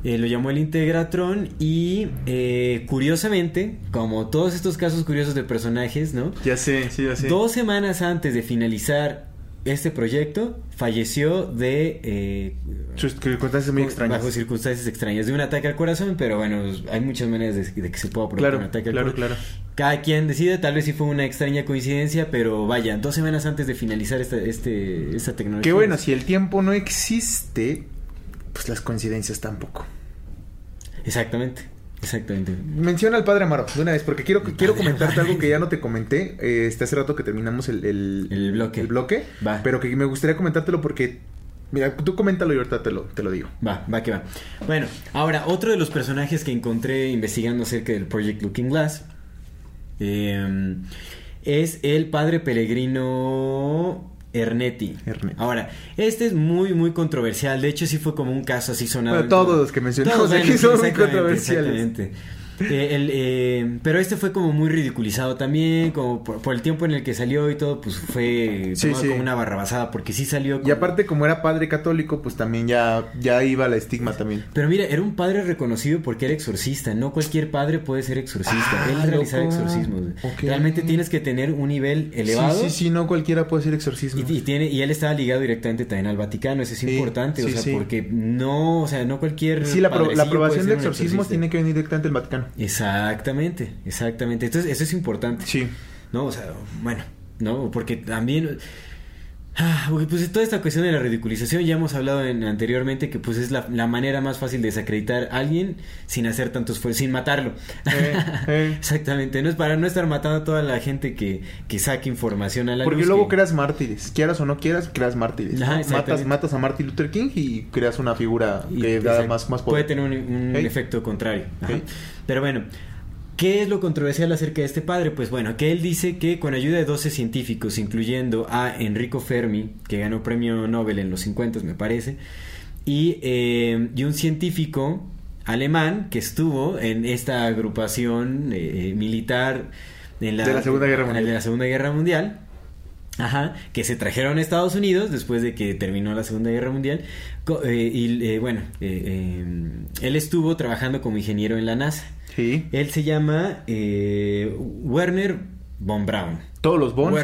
Eh, lo llamó el Integratron y eh, curiosamente, como todos estos casos curiosos de personajes, ¿no? Ya sé, sí, ya sé. Dos semanas antes de finalizar este proyecto, falleció de... Eh, circunstancias muy extrañas. Bajo circunstancias extrañas, de un ataque al corazón, pero bueno, hay muchas maneras de, que se pueda provocar un ataque al claro, corazón. Claro, Cada quien decide, tal vez sí fue una extraña coincidencia, pero vaya, dos semanas antes de finalizar esta, este, esta tecnología. Qué bueno, si el tiempo no existe, pues las coincidencias tampoco. Exactamente. Exactamente. Menciona al padre Amaro de una vez, porque quiero, quiero comentarte algo que ya no te comenté. Eh, este hace rato que terminamos el, el, bloque. El bloque. Va. Pero que me gustaría comentártelo porque. Mira, tú coméntalo y ahorita te lo, te lo digo. Va, va que va. Bueno, ahora, otro de los personajes que encontré investigando acerca del Project Looking Glass eh, es el padre peregrino Ernetti. Ahora, este es muy, muy controversial. De hecho, sí fue como un caso así sonado. todos los que mencionamos aquí son muy controversiales. Eh, el, eh, pero este fue como muy ridiculizado también, como por, el tiempo en el que salió y todo, pues fue como una barrabasada, porque sí salió. Y aparte, como era padre católico, pues también ya, ya iba la estigma también. Pero mira, era un padre reconocido porque era exorcista. No cualquier padre puede ser exorcista. Ah, Él realizaba exorcismos. Realmente tienes que tener un nivel elevado. Sí, sí, sí, no cualquiera puede ser exorcismo. Y, tiene, y él estaba ligado directamente también al Vaticano. Eso es importante, o sea, porque no, o sea, no cualquier. Sí, la, la aprobación de exorcismos tiene que venir directamente del Vaticano. Exactamente, exactamente. Entonces, eso es importante. Sí. ¿No? O sea, bueno, ¿no? Porque también... Ah, pues toda esta cuestión de la ridiculización ya hemos hablado en, anteriormente que pues es la, manera más fácil de desacreditar a alguien sin hacer tantos sin matarlo. Eh, (laughs) eh. Exactamente, no es para no estar matando a toda la gente que, que saque información a la Porque luego creas mártires, quieras o no quieras, creas mártires. matas, matas a Martin Luther King y creas una figura que da más, más poder. Puede tener un, efecto contrario. Pero bueno, ¿Qué es lo controversial acerca de este padre? Pues bueno, que él dice que con ayuda de 12 científicos, incluyendo a Enrico Fermi, que ganó premio Nobel en los 50, me parece, y, eh, y un científico alemán que estuvo en esta agrupación eh, militar de la Segunda Guerra Mundial. De la Segunda Guerra Mundial. Ajá, que se trajeron a Estados Unidos después de que terminó la Segunda Guerra Mundial. Eh, y bueno, él estuvo trabajando como ingeniero en la NASA. Él se llama eh, Werner von Braun. Todos los Von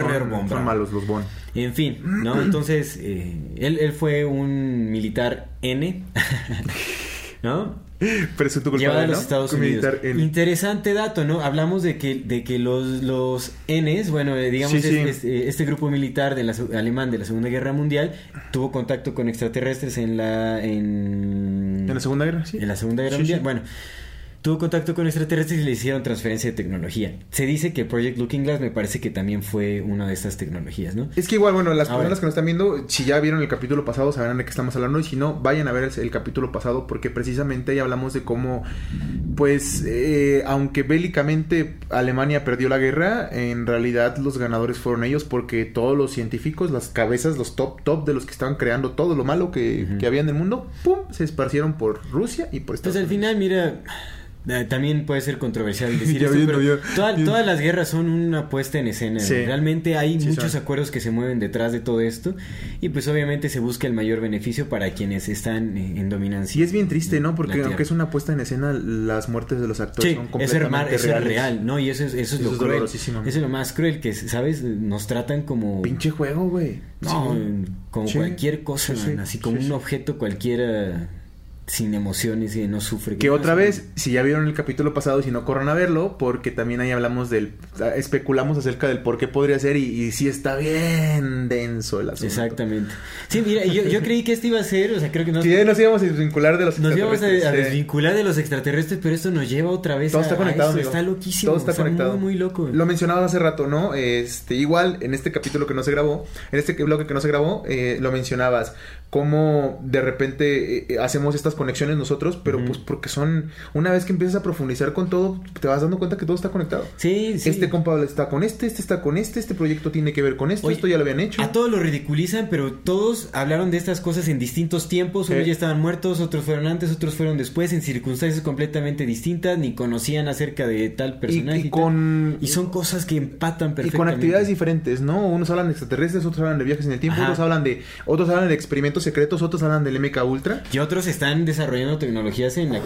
son, malos los Von. En fin, ¿no? (clears throat) Entonces, eh, él, fue un militar N, (laughs) ¿no? (laughs) Pero Llevado a los Estados Unidos. Interesante dato, ¿no? Hablamos de que, de que los, los Ns, bueno, eh, digamos, este, este, grupo militar de la, alemán de la Segunda Guerra Mundial tuvo contacto con extraterrestres en la... En, ¿En la Segunda Guerra, sí. En la Segunda Guerra Mundial. Bueno, tuvo contacto con extraterrestres y le hicieron transferencia de tecnología. Se dice que Project Looking Glass me parece que también fue una de estas tecnologías, ¿no? Es que igual, bueno, las personas que nos están viendo, si ya vieron el capítulo pasado, sabrán de qué estamos hablando. Y si no, vayan a ver el, capítulo pasado, porque precisamente ahí hablamos de cómo, pues, eh, aunque bélicamente Alemania perdió la guerra, en realidad los ganadores fueron ellos, porque todos los científicos, las cabezas, los top, top de los que estaban creando todo lo malo que, había en el mundo, ¡pum! se esparcieron por Rusia y por Estados Pues al final, mira también puede ser controversial (laughs) decir pero todas las guerras son una puesta en escena. Realmente hay muchos acuerdos que se mueven detrás de todo esto y pues obviamente se busca el mayor beneficio para quienes están en dominancia. Y es bien triste, ¿no? Porque aunque es una puesta en escena, las muertes de los actores son completamente eso es, real, ¿no? Y eso es, eso es lo cruel. Eso es lo más cruel, que, ¿sabes? Nos tratan como... Pinche juego, güey. No, como cualquier cosa, así como un objeto cualquiera sin emociones y no sufre. Que otra vez, si ya vieron el capítulo pasado, si no corran a verlo, porque también ahí hablamos del, especulamos acerca del por qué podría ser y, y sí está bien denso el asunto. Exactamente. Sí, mira, yo, yo creí que esto iba a ser, o sea, creo que nos... (laughs) nos íbamos a desvincular de los nos extraterrestres. Nos íbamos a, desvincular de los extraterrestres, pero esto nos lleva otra vez Todo está conectado, Está loquísimo. Todo está conectado. Muy, muy loco. Lo mencionabas hace rato, ¿no? Este, igual, en este capítulo que no se grabó, en este bloque que no se grabó, eh, lo mencionabas, cómo de repente eh, hacemos estas conexiones nosotros, pero pues porque son, una vez que empiezas a profundizar con todo, te vas dando cuenta que todo está conectado. Sí, sí. Este compa está con este, este está con este, este proyecto tiene que ver con esto, esto ya lo habían hecho. A todos lo ridiculizan, pero todos hablaron de estas cosas en distintos tiempos, unos ya estaban muertos, otros fueron antes, otros fueron después, en circunstancias completamente distintas, ni conocían acerca de tal personaje. Y, con... y son cosas que empatan perfectamente. Y con actividades diferentes, ¿no? Unos hablan de extraterrestres, otros hablan de viajes en el tiempo, otros hablan de, otros hablan de experimentos secretos, otros hablan del MK Ultra. Y otros están desarrollando tecnologías en la,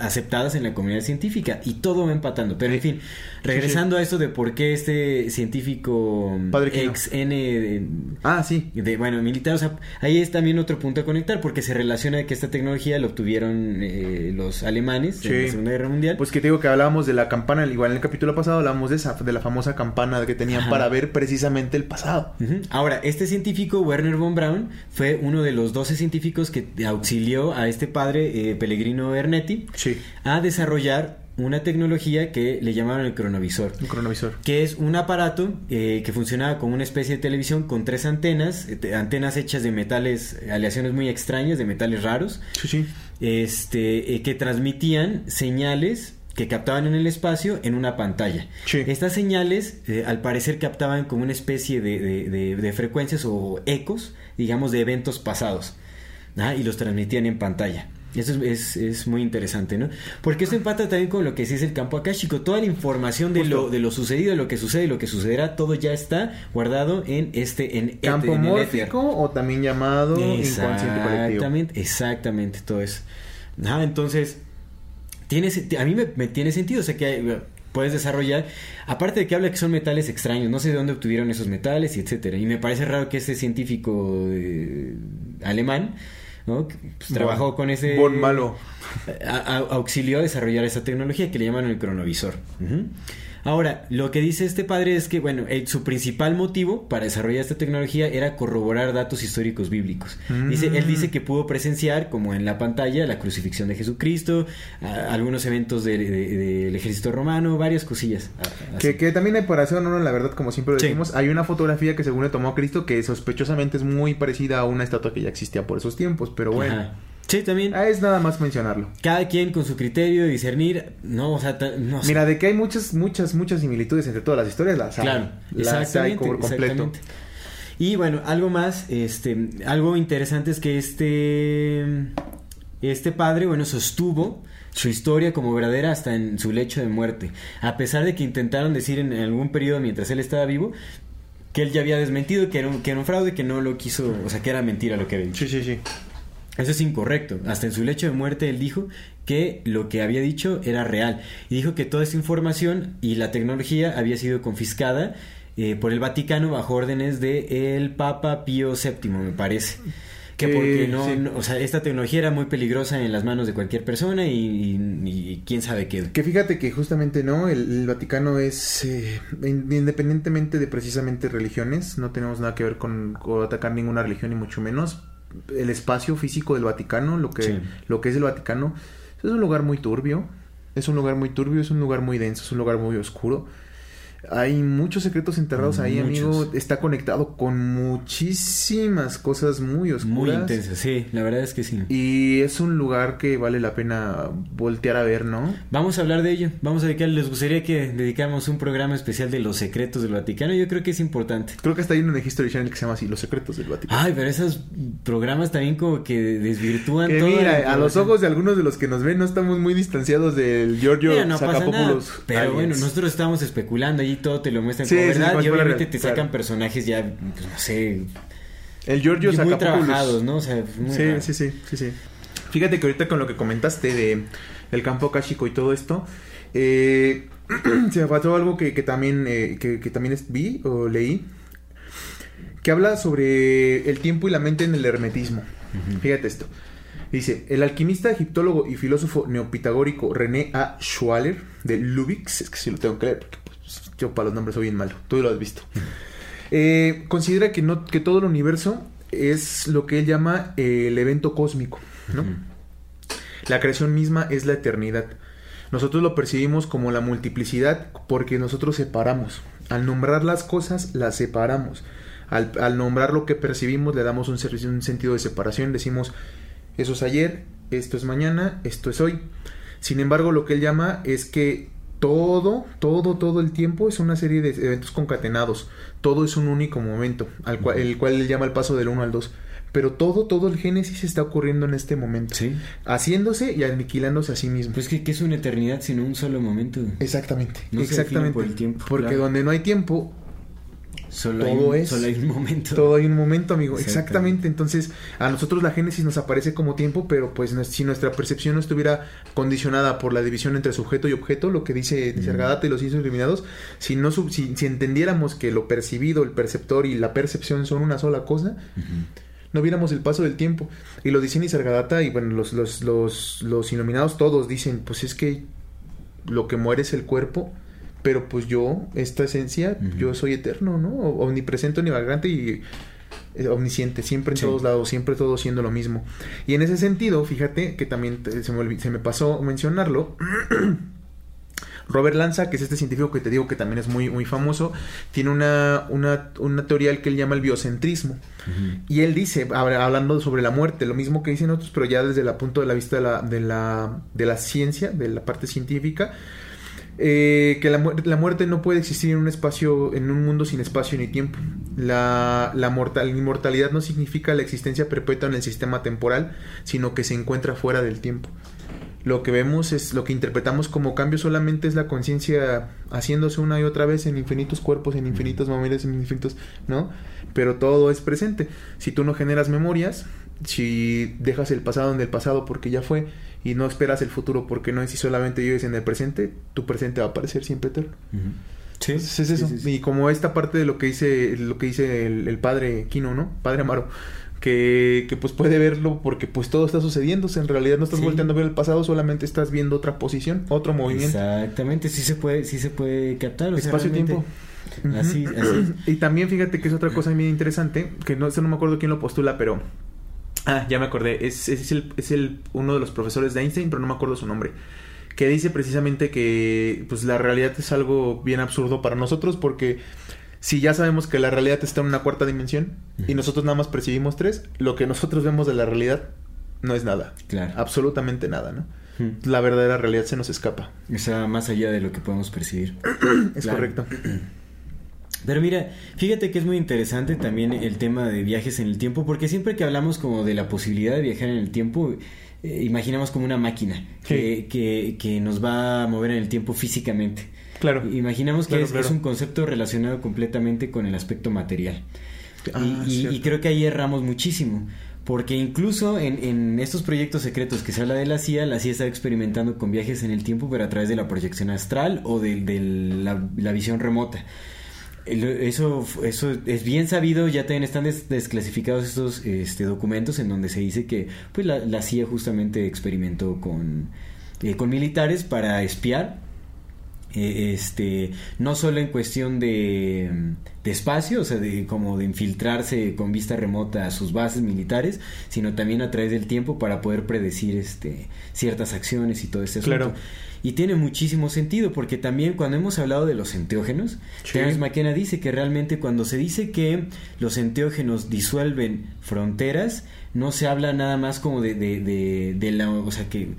aceptadas en la comunidad científica y todo va empatando. Pero en fin, regresando a esto de por qué este científico ex N ah, sí. de bueno, militar, o sea, ahí es también otro punto a conectar porque se relaciona que esta tecnología la obtuvieron eh, los alemanes en la Segunda Guerra Mundial. Pues que te digo que hablábamos de la campana, igual en el capítulo pasado hablábamos de esa de la famosa campana que tenían para ver precisamente el pasado. Ahora, este científico Werner von Braun fue uno de los 12 científicos que auxilió a este padre eh, Pellegrino Ernetti a desarrollar una tecnología que le llamaron el cronovisor. El cronovisor. Que es un aparato eh, que funcionaba como una especie de televisión con tres antenas, eh, antenas hechas de metales, aleaciones muy extrañas, de metales raros. Sí, sí. Este, que transmitían señales que captaban en el espacio en una pantalla. Estas señales, al parecer, captaban como una especie de frecuencias o ecos, digamos, de eventos pasados. Ah, y los transmitían en pantalla. Eso es, es, muy interesante, ¿no? Porque eso empata también con lo que sí es el campo akáshico. Toda la información de lo, de lo sucedido, de lo que sucede lo que sucederá, todo ya está guardado en este en campo mórfico o también llamado inconsciente colectivo. Exactamente, exactamente, todo eso. Ah, entonces, tiene, a mí me, tiene sentido, o sea que puedes desarrollar, aparte de que habla que son metales extraños, no sé de dónde obtuvieron esos metales y etcétera. Y me parece raro que este científico eh, alemán ¿no? Pues, trabajó con ese... Bon malo. auxilió a desarrollar esa tecnología que le llaman el cronovisor. Ahora, lo que dice este padre es que, bueno, el- su principal motivo para desarrollar esta tecnología era corroborar datos históricos bíblicos. Dice, él Mm. dice que pudo presenciar, como en la pantalla, la crucifixión de Jesucristo, a- algunos eventos de- de- del ejército romano, varias cosillas. a-. Que, que también hay para hacer honor, la verdad, como siempre lo Sí. decimos, hay una fotografía que según le tomó a Cristo que sospechosamente es muy parecida a una estatua que ya existía por esos tiempos, pero bueno, Ajá. Sí, también. ah, es nada más mencionarlo. Cada quien con su criterio de discernir, no, o sea, no sé. Mira, de que hay muchas, muchas, muchas similitudes entre todas las historias, las hay. Claro, las hay por completo. Y bueno, algo más, este, algo interesante es que este, este padre, bueno, sostuvo su historia como verdadera hasta en su lecho de muerte, a pesar de que intentaron decir en algún periodo mientras él estaba vivo que él ya había desmentido, que era un, que era un fraude, que no lo quiso, o sea, que era mentira lo que había dicho. Sí, sí, sí. Eso es incorrecto. Hasta en su lecho de muerte él dijo que lo que había dicho era real. Y dijo que toda esta información y la tecnología había sido confiscada eh, por el Vaticano bajo órdenes de el Papa Pío VII, me parece. Que Que, porque no, sí. no- o sea, esta tecnología era muy peligrosa en las manos de cualquier persona y, y- y quién sabe qué. Que fíjate que justamente no, el, el Vaticano es eh, in- independientemente de precisamente religiones, no tenemos nada que ver con, con atacar ninguna religión ni mucho menos. El espacio físico del Vaticano, lo que, Sí. lo que es el Vaticano, es un lugar muy turbio, es un lugar muy turbio, es un lugar muy denso, es un lugar muy oscuro. Hay muchos secretos enterrados ahí, Muchos. amigo. Está conectado con muchísimas cosas muy oscuras. Muy intensa, sí, la verdad es que sí. Y es un lugar que vale la pena voltear a ver, ¿no? Vamos a hablar de ello. Vamos a dedicar, les gustaría que dedicáramos un programa especial de los secretos del Vaticano. Yo creo que es importante. Creo que está ahí en un History Channel que se llama así, Los Secretos del Vaticano. Ay, pero esos programas también como que desvirtúan que toda mira, a los ojos de algunos de los que nos ven no estamos muy distanciados del Giorgio Mira, no pasa nada. Pero aliens. bueno, nosotros estamos especulando allí todo te lo muestran Sí, como sí, verdad y obviamente te sacan claro. personajes ya, pues no sé, El Giorgio muy trabajados, ¿no? O sea, muy Sí, raro. sí, sí, sí, sí. Fíjate que ahorita con lo que comentaste de el campo Kashiko y todo esto, eh, (clears throat) se me pasó algo que, que también, eh, que, que también es- vi o leí, que habla sobre el tiempo y la mente en el hermetismo. Fíjate esto. Dice, el alquimista, egiptólogo y filósofo neopitagórico René A. Schwaller de Lubix, es que sí lo tengo que leer porque yo para los nombres soy bien malo, tú lo has visto. Eh, considera que, no, que todo el universo es lo que él llama eh, el evento cósmico, ¿no? La creación misma es la eternidad. Nosotros lo percibimos como la multiplicidad porque nosotros separamos. Al nombrar las cosas, las separamos. Al, al nombrar lo que percibimos, le damos un, un sentido de separación. Decimos, eso es ayer, esto es mañana, esto es hoy. Sin embargo, lo que él llama es que todo, todo, todo el tiempo es una serie de eventos concatenados. Todo es un único momento, al cual, el cual él llama el paso del 1 al 2. Pero todo, todo el génesis está ocurriendo en este momento. Sí. Haciéndose y aniquilándose a sí mismo. Pues que, que es una eternidad sino un solo momento. Exactamente, No se exactamente. por el tiempo, Porque claro. donde no hay tiempo, Solo, Todo hay un, es. solo hay un momento. todo hay un momento, amigo. Exactamente. Exactamente. Entonces, a nosotros la génesis nos aparece como tiempo, pero pues si nuestra percepción no estuviera condicionada por la división entre sujeto y objeto, lo que dice Nisargadatta y los ciencias iluminados, si no si, si entendiéramos que lo percibido, el perceptor y la percepción son una sola cosa, no viéramos el paso del tiempo. Y lo dice Nisargadatta y bueno, los, los, los, los iluminados todos dicen, pues es que lo que muere es el cuerpo, pero pues yo, esta esencia, yo soy eterno, ¿no? Omnipresente, omnivagante y eh, omnisciente, siempre en Sí. todos lados, siempre todo siendo lo mismo. Y en ese sentido, fíjate que también se me, se me pasó mencionarlo. (clears throat) Robert Lanza, que es este científico que te digo que también es muy, muy famoso, tiene una, una, una teoría que él llama el biocentrismo. Y él dice, habla- hablando sobre la muerte, lo mismo que dicen otros, pero ya desde el punto de la vista de la, de la, de la ciencia, de la parte científica, eh, que la, la muerte no puede existir en un espacio, en un mundo sin espacio ni tiempo. La, la mortal, la inmortalidad no significa la existencia perpetua en el sistema temporal, sino que se encuentra fuera del tiempo. Lo que vemos es, lo que interpretamos como cambio solamente es la conciencia haciéndose una y otra vez en infinitos cuerpos, en infinitos momentos, en infinitos, ¿no? Pero todo es presente. Si tú no generas memorias, si dejas el pasado en el pasado porque ya fue y no esperas el futuro porque no es y solamente vives en el presente, tu presente va a parecer siempre eterno. Sí, Entonces es eso. sí, sí, sí. Y como esta parte de lo que dice, lo que dice el, el padre Kino, ¿no? Padre Amaro. que, que pues puede verlo porque pues todo está sucediendo. en realidad no estás Sí. volteando a ver el pasado, solamente estás viendo otra posición, otro movimiento. Exactamente, sí se puede, sí se puede captar. o Espacio-tiempo. Así, así es. Y también fíjate que es otra cosa bien interesante, que no, eso no me acuerdo quién lo postula, pero... Ah, ya me acordé, es, es, el, es el, uno de los profesores de Einstein, pero no me acuerdo su nombre. Que dice precisamente que pues la realidad es algo bien absurdo para nosotros porque si ya sabemos que la realidad está en una cuarta dimensión y nosotros nada más percibimos tres, lo que nosotros vemos de la realidad no es nada. Claro. Absolutamente nada, ¿no? La verdadera realidad se nos escapa. O sea, más allá de lo que podemos percibir. (clears throat) Es Claro. correcto. (clears throat) Pero mira, fíjate que es muy interesante también el tema de viajes en el tiempo, porque siempre que hablamos como de la posibilidad de viajar en el tiempo, eh, imaginamos como una máquina que, que, que nos va a mover en el tiempo físicamente. Claro. Imaginamos que Claro, es, claro. es un concepto relacionado completamente con el aspecto material. Ah, y, y- creo que ahí erramos muchísimo. Porque incluso en, en estos proyectos secretos que se habla de la CIA, la CIA está experimentando con viajes en el tiempo, pero a través de la proyección astral o de, de la, la visión remota. Eso, eso es bien sabido, ya también están des- desclasificados estos este, documentos en donde se dice que pues la, la CIA justamente experimentó con, eh, con militares para espiar eh, este no solo en cuestión de, de espacio, o sea, de como de infiltrarse con vista remota a sus bases militares, sino también a través del tiempo para poder predecir este ciertas acciones y todo este asunto. Claro. Y tiene muchísimo sentido porque también cuando hemos hablado de los enteógenos, Sí. Terence McKenna dice que realmente cuando se dice que los enteógenos disuelven fronteras, no se habla nada más como de, de, de, de la, o sea que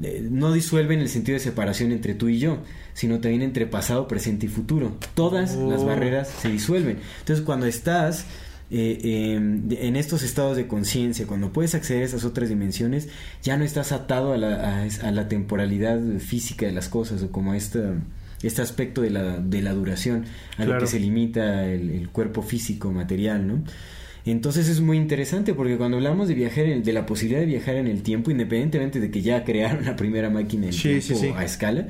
de- no disuelven el sentido de separación entre tú y yo, sino también entre pasado, presente y futuro. Todas las Oh. barreras se disuelven. Entonces cuando estás eh, eh, de- en estos estados de conciencia, cuando puedes acceder a esas otras dimensiones, ya no estás atado a la, a la temporalidad física de las cosas o como a esta, este aspecto de la, de la duración, a lo que se limita el, el cuerpo físico, material, ¿no? Entonces es muy interesante porque cuando hablamos de viajar, en- de la posibilidad de viajar en el tiempo, independientemente de que ya crearon la primera máquina en Sí, tiempo sí. a escala,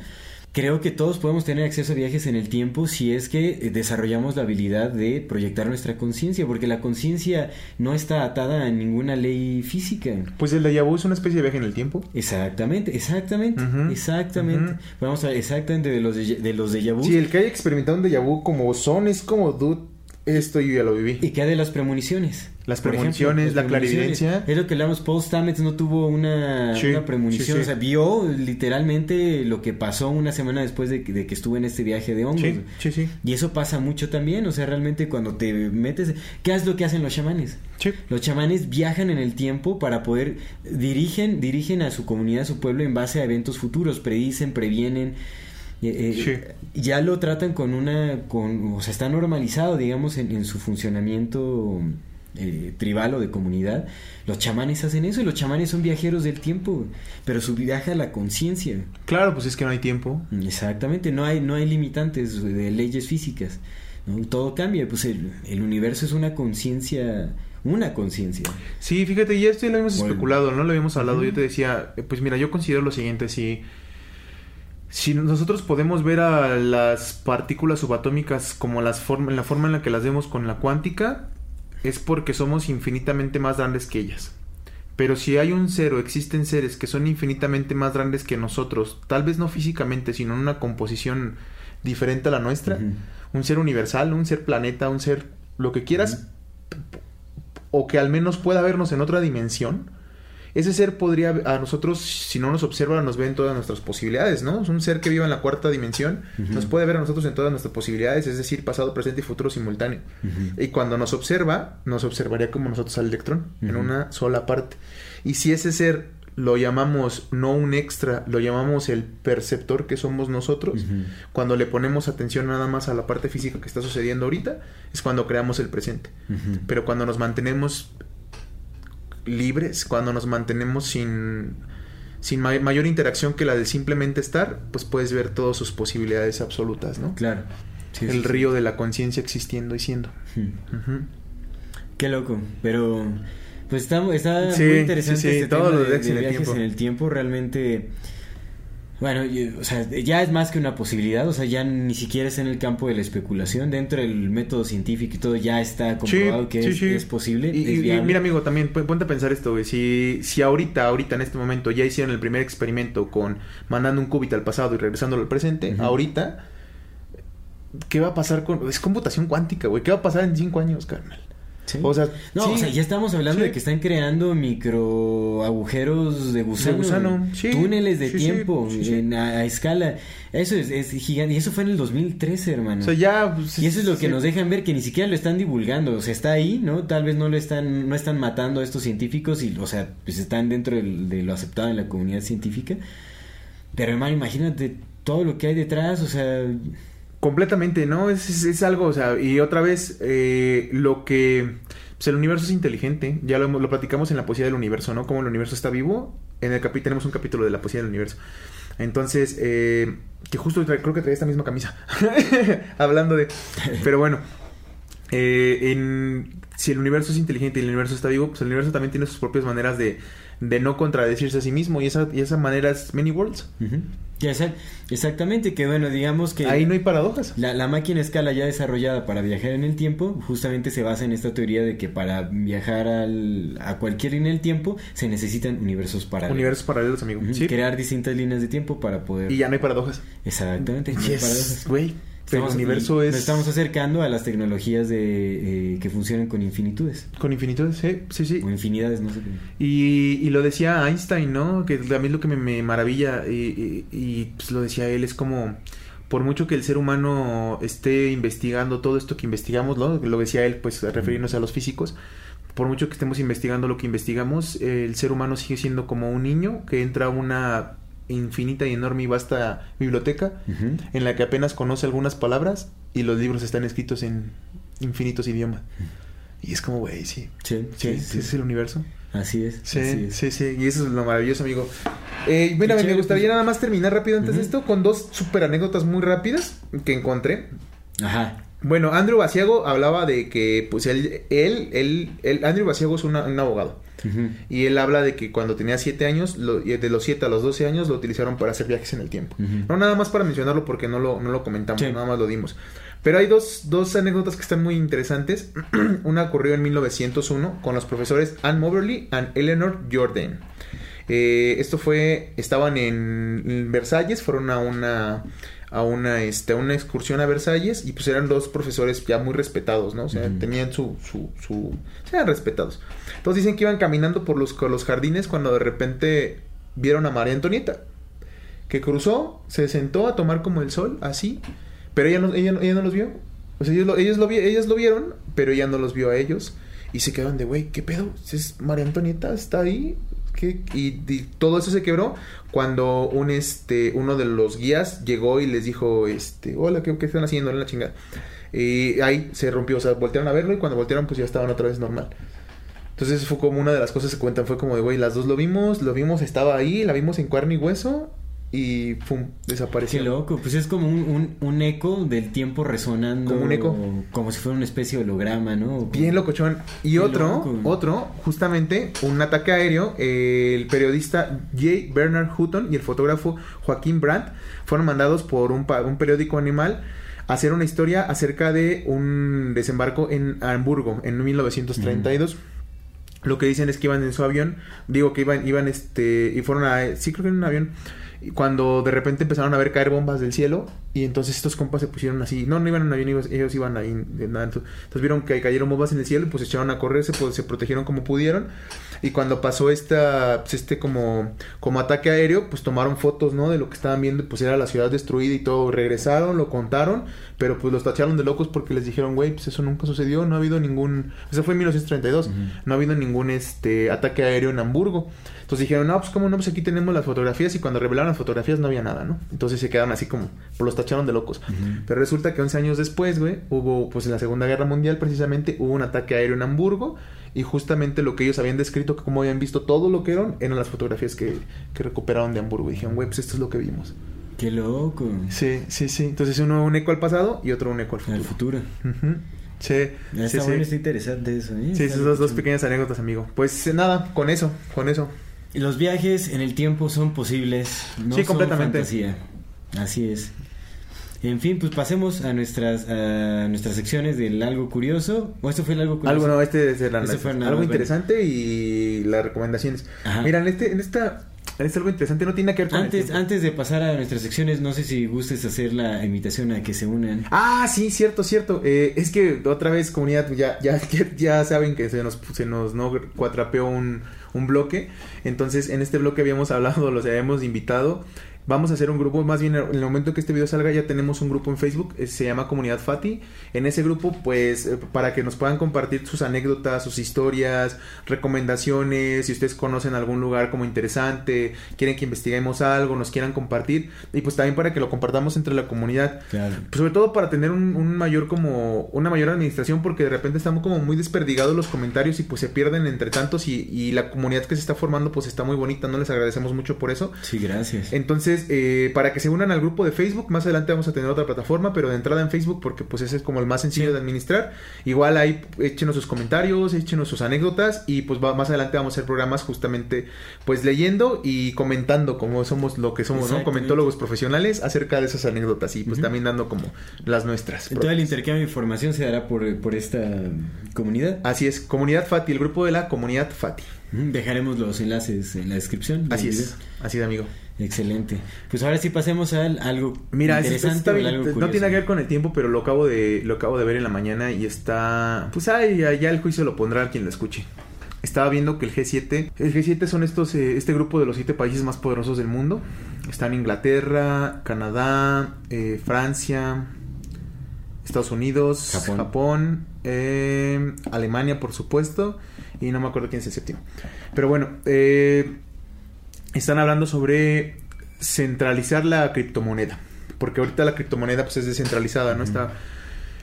creo que todos podemos tener acceso a viajes en el tiempo si es que eh, desarrollamos la habilidad de proyectar nuestra conciencia, porque la conciencia no está atada a ninguna ley física. Pues el déjà vu es una especie de viaje en el tiempo. Exactamente, exactamente, exactamente. Vamos a exactamente de los de, de los déjà vu. Sí, el que haya experimentado un déjà vu como son es como, dude, esto yo ya lo viví. ¿Y qué de las premoniciones? Las premoniciones, la premoniciones. clarividencia. Es lo que hablamos, Paul Stamets no tuvo una, Sí, una premonición, sí, sí. o sea, vio literalmente lo que pasó una semana después de que, de que estuvo en este viaje de hongos. Sí, sí. Y eso pasa mucho también, o sea, realmente cuando te metes... ¿Qué es lo que hacen los chamanes? Sí. Los chamanes viajan en el tiempo para poder... Dirigen, dirigen a su comunidad, a su pueblo en base a eventos futuros, predicen, previenen... eh, Ya lo tratan con una... Con, o sea, está normalizado, digamos, en, en su funcionamiento eh, tribal o de comunidad. Los chamanes hacen eso y los chamanes son viajeros del tiempo, pero su viaje a la conciencia. Claro, pues es que no hay tiempo. Exactamente, no hay, no hay limitantes de leyes físicas. ¿no? Todo cambia, pues el, el universo es una conciencia, una conciencia. Sí, fíjate, y esto ya lo Bueno. especulado, ¿no? Lo habíamos hablado. Yo te decía, eh, pues mira, yo considero lo siguiente, si... Si nosotros podemos ver a las partículas subatómicas como las form- en la forma en la que las vemos con la cuántica, es porque somos infinitamente más grandes que ellas. Pero si hay un ser o existen seres que son infinitamente más grandes que nosotros, tal vez no físicamente, sino en una composición diferente a la nuestra, un ser universal, un ser planeta, un ser lo que quieras, o que al menos pueda vernos en otra dimensión, ese ser podría a nosotros, si no nos observa, nos ve en todas nuestras posibilidades, ¿no? Es un ser que vive en la cuarta dimensión, nos puede ver a nosotros en todas nuestras posibilidades, es decir, pasado, presente y futuro simultáneo. Y cuando nos observa, nos observaría como nosotros al electrón, en Ujú. una sola parte. Y si ese ser lo llamamos no un extra, lo llamamos el perceptor que somos nosotros, Ujú. cuando le ponemos atención nada más a la parte física que está sucediendo ahorita, es cuando creamos el presente. Ujú. Pero cuando nos mantenemos libres, cuando nos mantenemos sin, sin ma- mayor interacción que la de simplemente estar, pues puedes ver todas sus posibilidades absolutas, ¿no? Claro. Sí, el sí, sí. río de la conciencia existiendo y siendo. Ujú. Qué loco, pero pues está, está muy interesante este tema de, de viajes en el tiempo. Realmente Bueno, o sea, ya es más que una posibilidad, o sea, ya ni siquiera es en el campo de la especulación, dentro del método científico y todo ya está comprobado que es, posible. Y, mira, amigo, también ponte a pensar esto, güey, si, si ahorita, ahorita en este momento ya hicieron el primer experimento con mandando un qubit al pasado y regresándolo al presente, ahorita, ¿qué va a pasar con... Es computación cuántica, güey, ¿qué va a pasar en cinco años, carnal? O sea, no, o sea, ya estamos hablando de que están creando micro agujeros de gusano, túneles de tiempo a, escala. Eso es, gigante. Y eso fue en el 2013, hermano. O sea, ya. Pues, y eso es lo que nos dejan ver, que ni siquiera lo están divulgando. O sea, está ahí, ¿no? Tal vez no lo están, no están matando a estos científicos y, o sea, pues están dentro de lo aceptado en la comunidad científica. Pero, hermano, imagínate todo lo que hay detrás, o sea. Completamente, ¿no? Es, es, algo, o sea, y otra vez, eh, lo que... Pues el universo es inteligente, ya lo, lo, platicamos en la poesía del universo, ¿no? Como el universo está vivo, en el capítulo tenemos un capítulo de la poesía del universo. Entonces, eh, que justo creo que trae esta misma camisa, (laughs) hablando de... Pero bueno, eh, en, si el universo es inteligente y el universo está vivo, pues el universo también tiene sus propias maneras de, de no contradecirse a sí mismo y esa, y esa manera es many worlds. Exactamente, que bueno, digamos que... Ahí no hay paradojas. La, la, máquina escala ya desarrollada para viajar en el tiempo justamente se basa en esta teoría de que para viajar al, a cualquier línea del tiempo se necesitan universos paralelos. Universos paralelos, amigo. Crear distintas líneas de tiempo para poder... Y ya no hay paradojas. Exactamente. No hay paradojas. Güey. Pero el universo es... Nos estamos acercando a las tecnologías de eh, que funcionan con infinitudes. Con infinitudes, sí, sí, sí. O infinidades, no sé qué. Y, y lo decía Einstein, ¿no? Que a mí es lo que me, maravilla y, y, pues lo decía él, es como... Por mucho que el ser humano esté investigando todo esto que investigamos, ¿no? Lo decía él, pues refiriéndose a los físicos, por mucho que estemos investigando lo que investigamos, el ser humano sigue siendo como un niño que entra a una infinita y enorme y vasta biblioteca en la que apenas conoce algunas palabras y los libros están escritos en infinitos idiomas. Y es como, güey, sí. Sí, sí, es el universo. Así es. Sí, sí, sí. Y eso es lo maravilloso, amigo. Eh, mira, me gustaría pues. nada más terminar rápido antes de esto con dos super anécdotas muy rápidas que encontré. Ajá. Bueno, Andrew Basiago hablaba de que, pues, él, él, él, Andrew Basiago es un abogado. Y él habla de que cuando tenía 7 años, de los 7 a los 12 años, lo utilizaron para hacer viajes en el tiempo. No nada más para mencionarlo porque no lo, no lo comentamos, nada más lo dimos. Pero hay dos, dos anécdotas que están muy interesantes. (clears throat) Una ocurrió en 1901 con los profesores Anne Moberly y Eleanor Jordan. Eh, esto fue, estaban en Versalles, fueron a una a una, este, una excursión a Versalles y pues eran dos profesores ya muy respetados, ¿no? O sea, tenían su, su, su, eran respetados. Entonces dicen que iban caminando por los, los jardines cuando de repente vieron a María Antonieta, que cruzó, se sentó a tomar como el sol, así, pero ella no, ella, no los vio. O sea, ellos lo, ellos, lo, lo vieron, pero ella no los vio a ellos. Y se quedaron de, güey, ¿qué pedo? ¿Es María Antonieta está ahí? Y, todo eso se quebró cuando un este uno de los guías llegó y les dijo este hola qué, están haciendo en la chingada y ahí se rompió o sea voltearon a verlo y cuando voltearon pues ya estaban otra vez normal entonces fue como una de las cosas que cuentan fue como de güey las dos lo vimos lo vimos estaba ahí la vimos en carne y hueso y pum, desapareció. Qué loco, pues es como un, un, eco del tiempo resonando. Como un eco. Como si fuera una especie de holograma, ¿no? Bien locochón. Y otro, otro, justamente, un ataque aéreo, el periodista J. Bernard Hutton y el fotógrafo Joaquín Brandt fueron mandados por un, un periódico animal a hacer una historia acerca de un desembarco en Hamburgo en 1932. Lo que dicen es que iban en su avión, digo que iban, iban este, y fueron a, sí creo que en un avión, cuando de repente empezaron a ver caer bombas del cielo y entonces estos compas se pusieron así, no, no iban en avión, ellos iban ahí, entonces vieron que cayeron bombas en el cielo y pues se echaron a correr, se, pues, se protegieron como pudieron y cuando pasó esta, pues, este como, como ataque aéreo, pues tomaron fotos, ¿no? De lo que estaban viendo, pues era la ciudad destruida y todo, regresaron, lo contaron, pero pues los tacharon de locos porque les dijeron, güey, pues eso nunca sucedió, no ha habido ningún, eso fue en 1932, no ha habido ningún este ataque aéreo en Hamburgo. Entonces dijeron, no, pues cómo no, pues aquí tenemos las fotografías y cuando revelaron las fotografías no había nada, ¿no? Entonces se quedaron así como, pues los tacharon de locos. Pero resulta que 11 años después, güey, hubo, pues en la Segunda Guerra Mundial precisamente, hubo un ataque aéreo en Hamburgo y justamente lo que ellos habían descrito, como habían visto todo lo que eran, eran las fotografías que, que recuperaron de Hamburgo. Y dijeron, güey, pues esto es lo que vimos. Qué loco. Sí, sí, sí. Entonces uno un eco al pasado y otro un eco al futuro. Al futuro. Sí, está sí, bueno, está interesante eso. ¿eh? Sí, esas dos, dos pequeñas anécdotas, amigo. Pues nada, con eso, con eso. Los viajes en el tiempo son posibles, no Sí, son completamente. fantasía. Así es. En fin, pues pasemos a nuestras a nuestras secciones del algo curioso. ¿O esto fue el algo curioso? Algo no, este es el- Ese fue algo interesante y las recomendaciones. Ajá. Mira, en este, en esta, en este algo interesante no tiene que ver con Antes, antes de pasar a nuestras secciones, no sé si gustes hacer la invitación a que se unan. Ah, sí, cierto, cierto. Eh, es que otra vez, comunidad, ya, ya, (laughs) ya saben que se nos, se nos no cuatrapeó un, un bloque. Entonces, en este bloque habíamos (laughs) hablado, los habíamos invitado. Vamos a hacer un grupo, más bien en el momento que este video salga ya tenemos un grupo en Facebook, eh, se llama Comunidad Fati. En ese grupo, pues, eh, para que nos puedan compartir sus anécdotas, sus historias, recomendaciones, si ustedes conocen algún lugar como interesante, quieren que investiguemos algo, nos quieran compartir. Y pues también para que lo compartamos entre la comunidad. Claro. Pues sobre todo para tener un, un mayor como una mayor administración porque de repente estamos como muy desperdigados los comentarios y pues se pierden entre tantos y, y la comunidad que se está formando pues está muy bonita, no les agradecemos mucho por eso. Sí, gracias. Entonces, eh, para que se unan al grupo de Facebook, más adelante vamos a tener otra plataforma, pero de entrada en Facebook porque pues ese es como el más sencillo Sí. de administrar. Igual ahí échenos sus comentarios, échenos sus anécdotas y pues va- más adelante vamos a hacer programas justamente pues leyendo y comentando como somos lo que somos, ¿no? Comentólogos profesionales acerca de esas anécdotas y pues también dando como las nuestras. Todo el intercambio de información se dará por, por esta comunidad. Así es, Comunidad Fati, el grupo de la Comunidad Fati. Dejaremos los enlaces en la descripción. Así es, así es, amigo. Excelente. Pues ahora sí pasemos al algo Mira, es- interesante está o no tiene que ver con el tiempo, pero lo acabo de lo acabo de ver en la mañana y está pues ay, ya ya el juicio lo pondrá quien lo escuche. Estaba viendo que el G7, el G7 son estos eh, este grupo de los siete países más poderosos del mundo. Están Inglaterra, Canadá, eh, Francia, Estados Unidos, Japón. Japón, eh, Alemania, por supuesto, y no me acuerdo quién es el séptimo. Pero bueno, eh, están hablando sobre centralizar la criptomoneda. Porque ahorita la criptomoneda pues, es descentralizada, ¿no? Está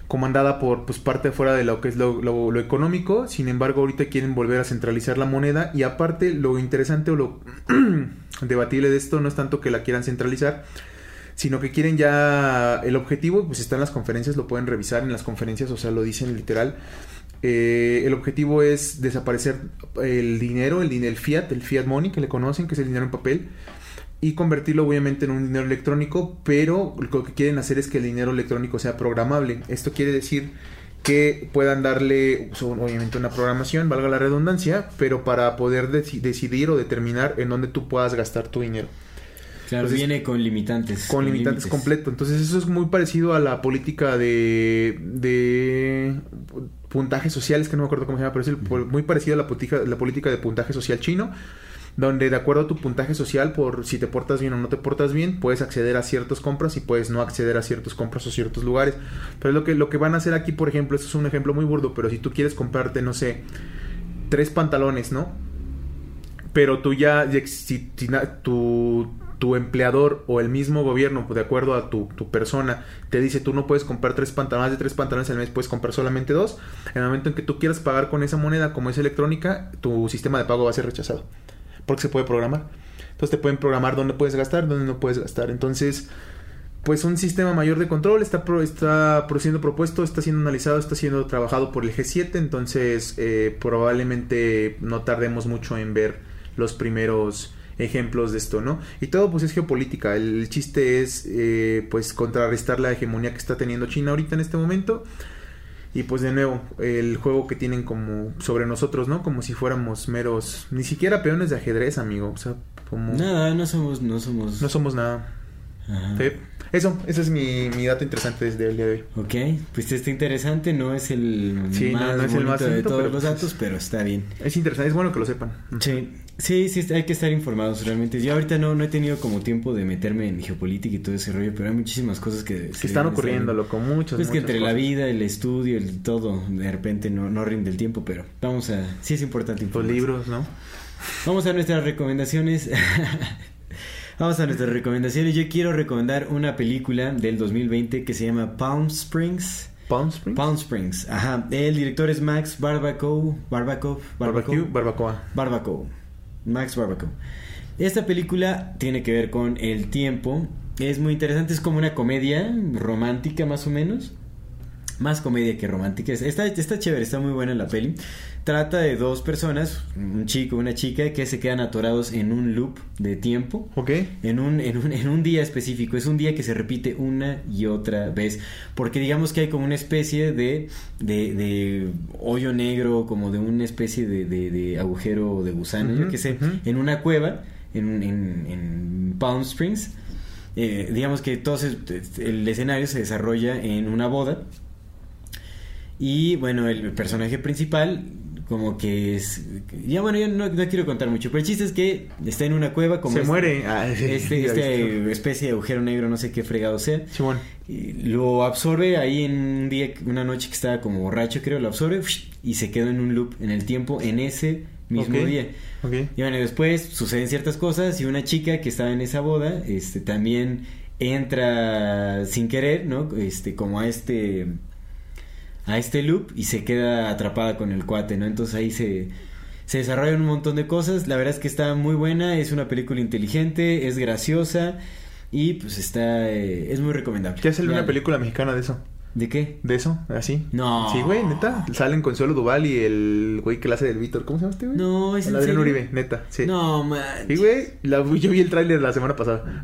comandada por pues, parte fuera de lo que es lo, lo- lo económico. Sin embargo, ahorita quieren volver a centralizar la moneda. Y aparte, lo interesante o lo (clears throat) debatible de esto no es tanto que la quieran centralizar, sino que quieren ya el objetivo, pues está en las conferencias, lo pueden revisar en las conferencias, o sea, lo dicen literal. Eh, el objetivo es desaparecer el dinero, el el fiat, el fiat money que le conocen, que es el dinero en papel, y convertirlo obviamente en un dinero electrónico, pero lo que quieren hacer es que el dinero electrónico sea programable. Esto quiere decir que puedan darle obviamente una programación, valga la redundancia, pero para poder deci- decidir o determinar en dónde tú puedas gastar tu dinero. Claro, Entonces, viene con limitantes. Con limitantes límites. completo. Entonces eso es muy parecido a la política de, de puntajes sociales, que no me acuerdo cómo se llama, pero es muy parecido a la política, la política de puntaje social chino, donde de acuerdo a tu puntaje social, por si te portas bien o no te portas bien, puedes acceder a ciertas compras y puedes no acceder a ciertas compras o ciertos lugares. Pero es lo que, lo que van a hacer aquí, por ejemplo, esto es un ejemplo muy burdo, pero si tú quieres comprarte, no sé, tres pantalones, ¿no? pero tú ya, si, si tu, tu empleador o el mismo gobierno, de acuerdo a tu, tu persona, te dice tú no puedes comprar tres pantalones, de tres pantalones al mes, puedes comprar solamente dos. En el momento en que tú quieras pagar con esa moneda, como es electrónica, tu sistema de pago va a ser rechazado. Porque se puede programar. Entonces te pueden programar dónde puedes gastar, dónde no puedes gastar. Entonces, pues un sistema mayor de control está, pro- está siendo propuesto, está siendo analizado, está siendo trabajado por el G7, entonces eh, probablemente no tardemos mucho en ver los primeros ejemplos de esto, ¿no? Y todo pues es geopolítica, el, chiste es eh, pues contrarrestar la hegemonía que está teniendo China ahorita en este momento y pues de nuevo el juego que tienen como sobre nosotros, ¿no? Como si fuéramos meros, ni siquiera peones de ajedrez, amigo, o sea, como Nada, no somos, no somos. no somos nada. Ajá. Sí. Eso, ese es mi, mi dato interesante desde el día de hoy. Ok, pues está interesante, no es el Sí, más no es el bonito más de todos los pues datos, pero está bien. Es interesante, es bueno que lo sepan. Sí, sí, sí, hay que estar informados realmente. Yo ahorita no, no he tenido como tiempo de meterme en geopolítica y todo ese rollo, pero hay muchísimas cosas que... Que están ocurriendo, loco, muchas, Pues que entre la vida, el estudio, el todo, de repente no, no rinde el tiempo, pero vamos a... Sí es importante Los libros, ¿no? Vamos a nuestras recomendaciones. (laughs) Vamos a nuestras recomendaciones. Yo quiero recomendar una película del 2020 que se llama Palm Springs. Palm Springs. Palm Springs, ajá. El director es Max Barbacoa. Barbacoa. Barbecue, barbacoa. Barbacoa. Max Barbacoa. Esta película tiene que ver con el tiempo. Es muy interesante, es como una comedia romántica más o menos. más comedia que romántica. Está, está chévere, está muy buena la peli. Trata de dos personas, un chico y una chica, que se quedan atorados en un loop de tiempo. Ok. En un, en, un, en un día específico. Es un día que se repite una y otra vez. Porque digamos que hay como una especie de, de, de hoyo negro, como de una especie de, de, de agujero de gusano, yo Ujú, que sé, en una cueva, en, en, en Palm Springs. Eh, digamos que todo se- el escenario se desarrolla en una boda y bueno, el personaje principal como que es... Ya bueno, yo no, no quiero contar mucho, pero el chiste es que está en una cueva como... Se este- muere. (laughs) Ah, sí, Este, este especie de agujero negro, no sé qué fregado sea. Simón. Y lo absorbe ahí en un día, una noche que estaba como borracho, creo, lo absorbe y se quedó en un loop en el tiempo en ese mismo día. Y bueno, después suceden ciertas cosas y una chica que estaba en esa boda, este, también entra sin querer, ¿no? Este, como a este, a este loop y se queda atrapada con el cuate, ¿no? Entonces ahí se, se desarrollan un montón de cosas. La verdad es que está muy buena, es una película inteligente, es graciosa y pues está, eh, es muy recomendable. Ya salió una película mexicana de eso. ¿De qué? ¿De eso? ¿Así? No. Sí, güey, neta. Salen Consuelo Duval y el güey que la hace del Víctor. ¿Cómo se llama este güey? No, ¿es El Adrián? Uribe, neta. Sí. No, man. Sí, güey, la- yo vi el tráiler la semana pasada.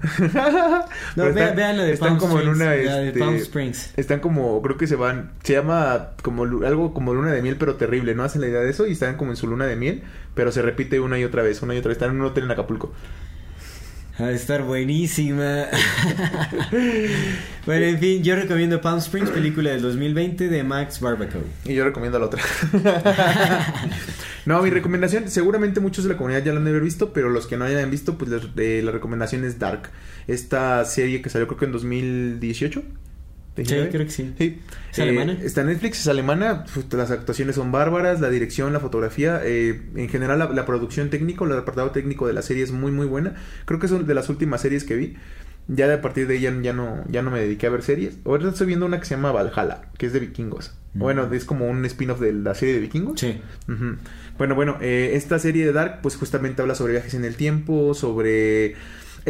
No, vean, vean la de están Palm como en una la de este, Palm Springs. Están como, creo que se van, se llama como algo como luna de miel, pero terrible, ¿no? Hacen la idea de eso y están como en su luna de miel, pero se repite una y otra vez, una y otra vez. Están en un hotel en Acapulco. Ha de estar buenísima. (laughs) bueno, en fin, yo recomiendo Palm Springs, película del 2020 de Max Barbacoa. Y yo recomiendo la otra. (laughs) no, mi recomendación, seguramente muchos de la comunidad ya la han de haber visto, pero los que no hayan visto, pues les- eh, la recomendación es Dark. Esta serie que salió creo que en 2018. Sí, ¿19? creo que sí. Sí. ¿Es alemana? está en Netflix, es alemana. Las actuaciones son bárbaras, la dirección, la fotografía. eh, en general, la, la producción técnico, el apartado técnico de la serie es muy, muy buena. Creo que es de las últimas series que vi. Ya de a partir de ahí ya, no, ya no me dediqué a ver series. Ahorita estoy viendo una que se llama Valhalla, que es de vikingos. Mm. Bueno, es como un spin-off de la serie de vikingos. Sí. Bueno, bueno, eh, esta serie de Dark pues justamente habla sobre viajes en el tiempo, sobre...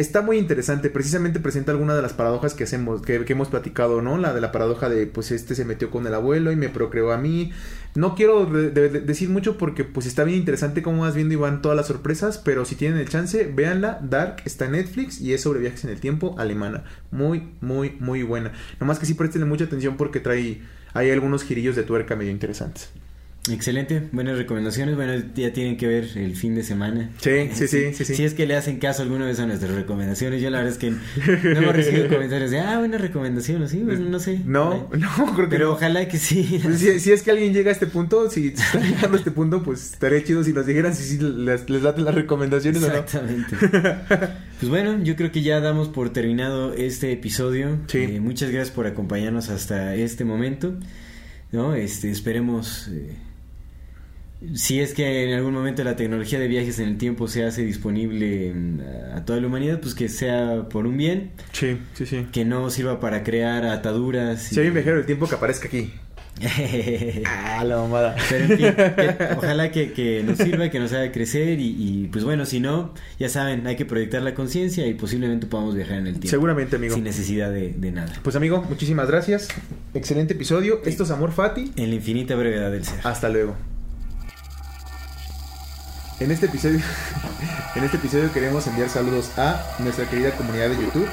Está muy interesante, precisamente presenta algunas de las paradojas que hacemos, que, hemos platicado, ¿no? La de la paradoja de, pues este se metió con el abuelo y me procreó a mí. No quiero de- de- de- decir mucho porque pues está bien interesante cómo vas viendo y van todas las sorpresas, pero si tienen el chance, véanla. Dark está en Netflix y es sobre viajes en el tiempo, alemana. Muy, muy, muy buena. Nomás que sí prestenle mucha atención porque trae, hay algunos girillos de tuerca medio interesantes. Excelente, buenas recomendaciones. Bueno, ya tienen que ver el fin de semana. Sí, sí, sí, sí, sí. Si es que le hacen caso alguna vez a nuestras recomendaciones, yo la verdad es que no hemos recibido (laughs) comentarios de, ah, buena recomendación, sí, bueno, no sé. No, (laughs) no, creo que Pero no. ojalá que sí. Pues si, si es que alguien llega a este punto, si están llegando a este punto, pues estaría chido si nos dijeran si sí les, les laten las recomendaciones o no. Exactamente. pues bueno, yo creo que ya damos por terminado este episodio. Sí. Eh, muchas gracias por acompañarnos hasta este momento. ¿no? Este, esperemos, eh, si es que en algún momento la tecnología de viajes en el tiempo se hace disponible a, toda la humanidad, pues que sea por un bien, Sí, sí, sí. que no sirva para crear ataduras. Si hay un viajero del tiempo que aparezca aquí. (laughs) Ah, la mamada. Pero en fin, que- (laughs) ojalá que, que nos sirva, que nos haga crecer y, y, pues bueno, si no, ya saben, hay que proyectar la conciencia y posiblemente podamos viajar en el tiempo. Seguramente, amigo. Sin necesidad de, de nada. Pues amigo, muchísimas gracias. Excelente episodio. Esto es Amor Fati. En la infinita brevedad del ser. Hasta luego. En este episodio, (laughs) en este episodio queremos enviar saludos a nuestra querida comunidad de YouTube,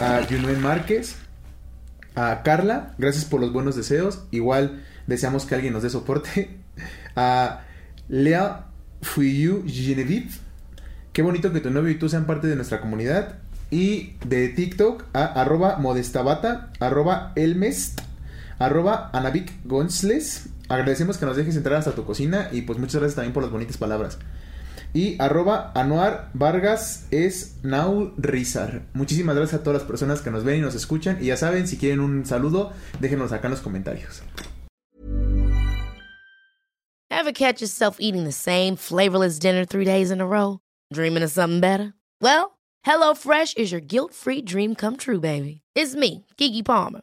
a Junuen Márquez, a Carla, gracias por los buenos deseos. Igual deseamos que alguien nos dé soporte. (laughs) A Lea Fuyu Genevieve, qué bonito que tu novio y tú sean parte de nuestra comunidad. Y de TikTok a modestabata, arroba elmest, arroba. Agradecemos que nos dejes entrar hasta tu cocina y pues muchas gracias también por las bonitas palabras. Y arroba Anuar Vargas es Now Rizar. Muchísimas gracias a todas las personas que nos ven y nos escuchan. Y ya saben, si quieren un saludo, déjenos acá en los comentarios. Ever catch yourself eating the same flavorless dinner three days in a row? Dreaming of something better? Well, HelloFresh is your guilt free dream come true, baby. It's me, Kiki Palmer.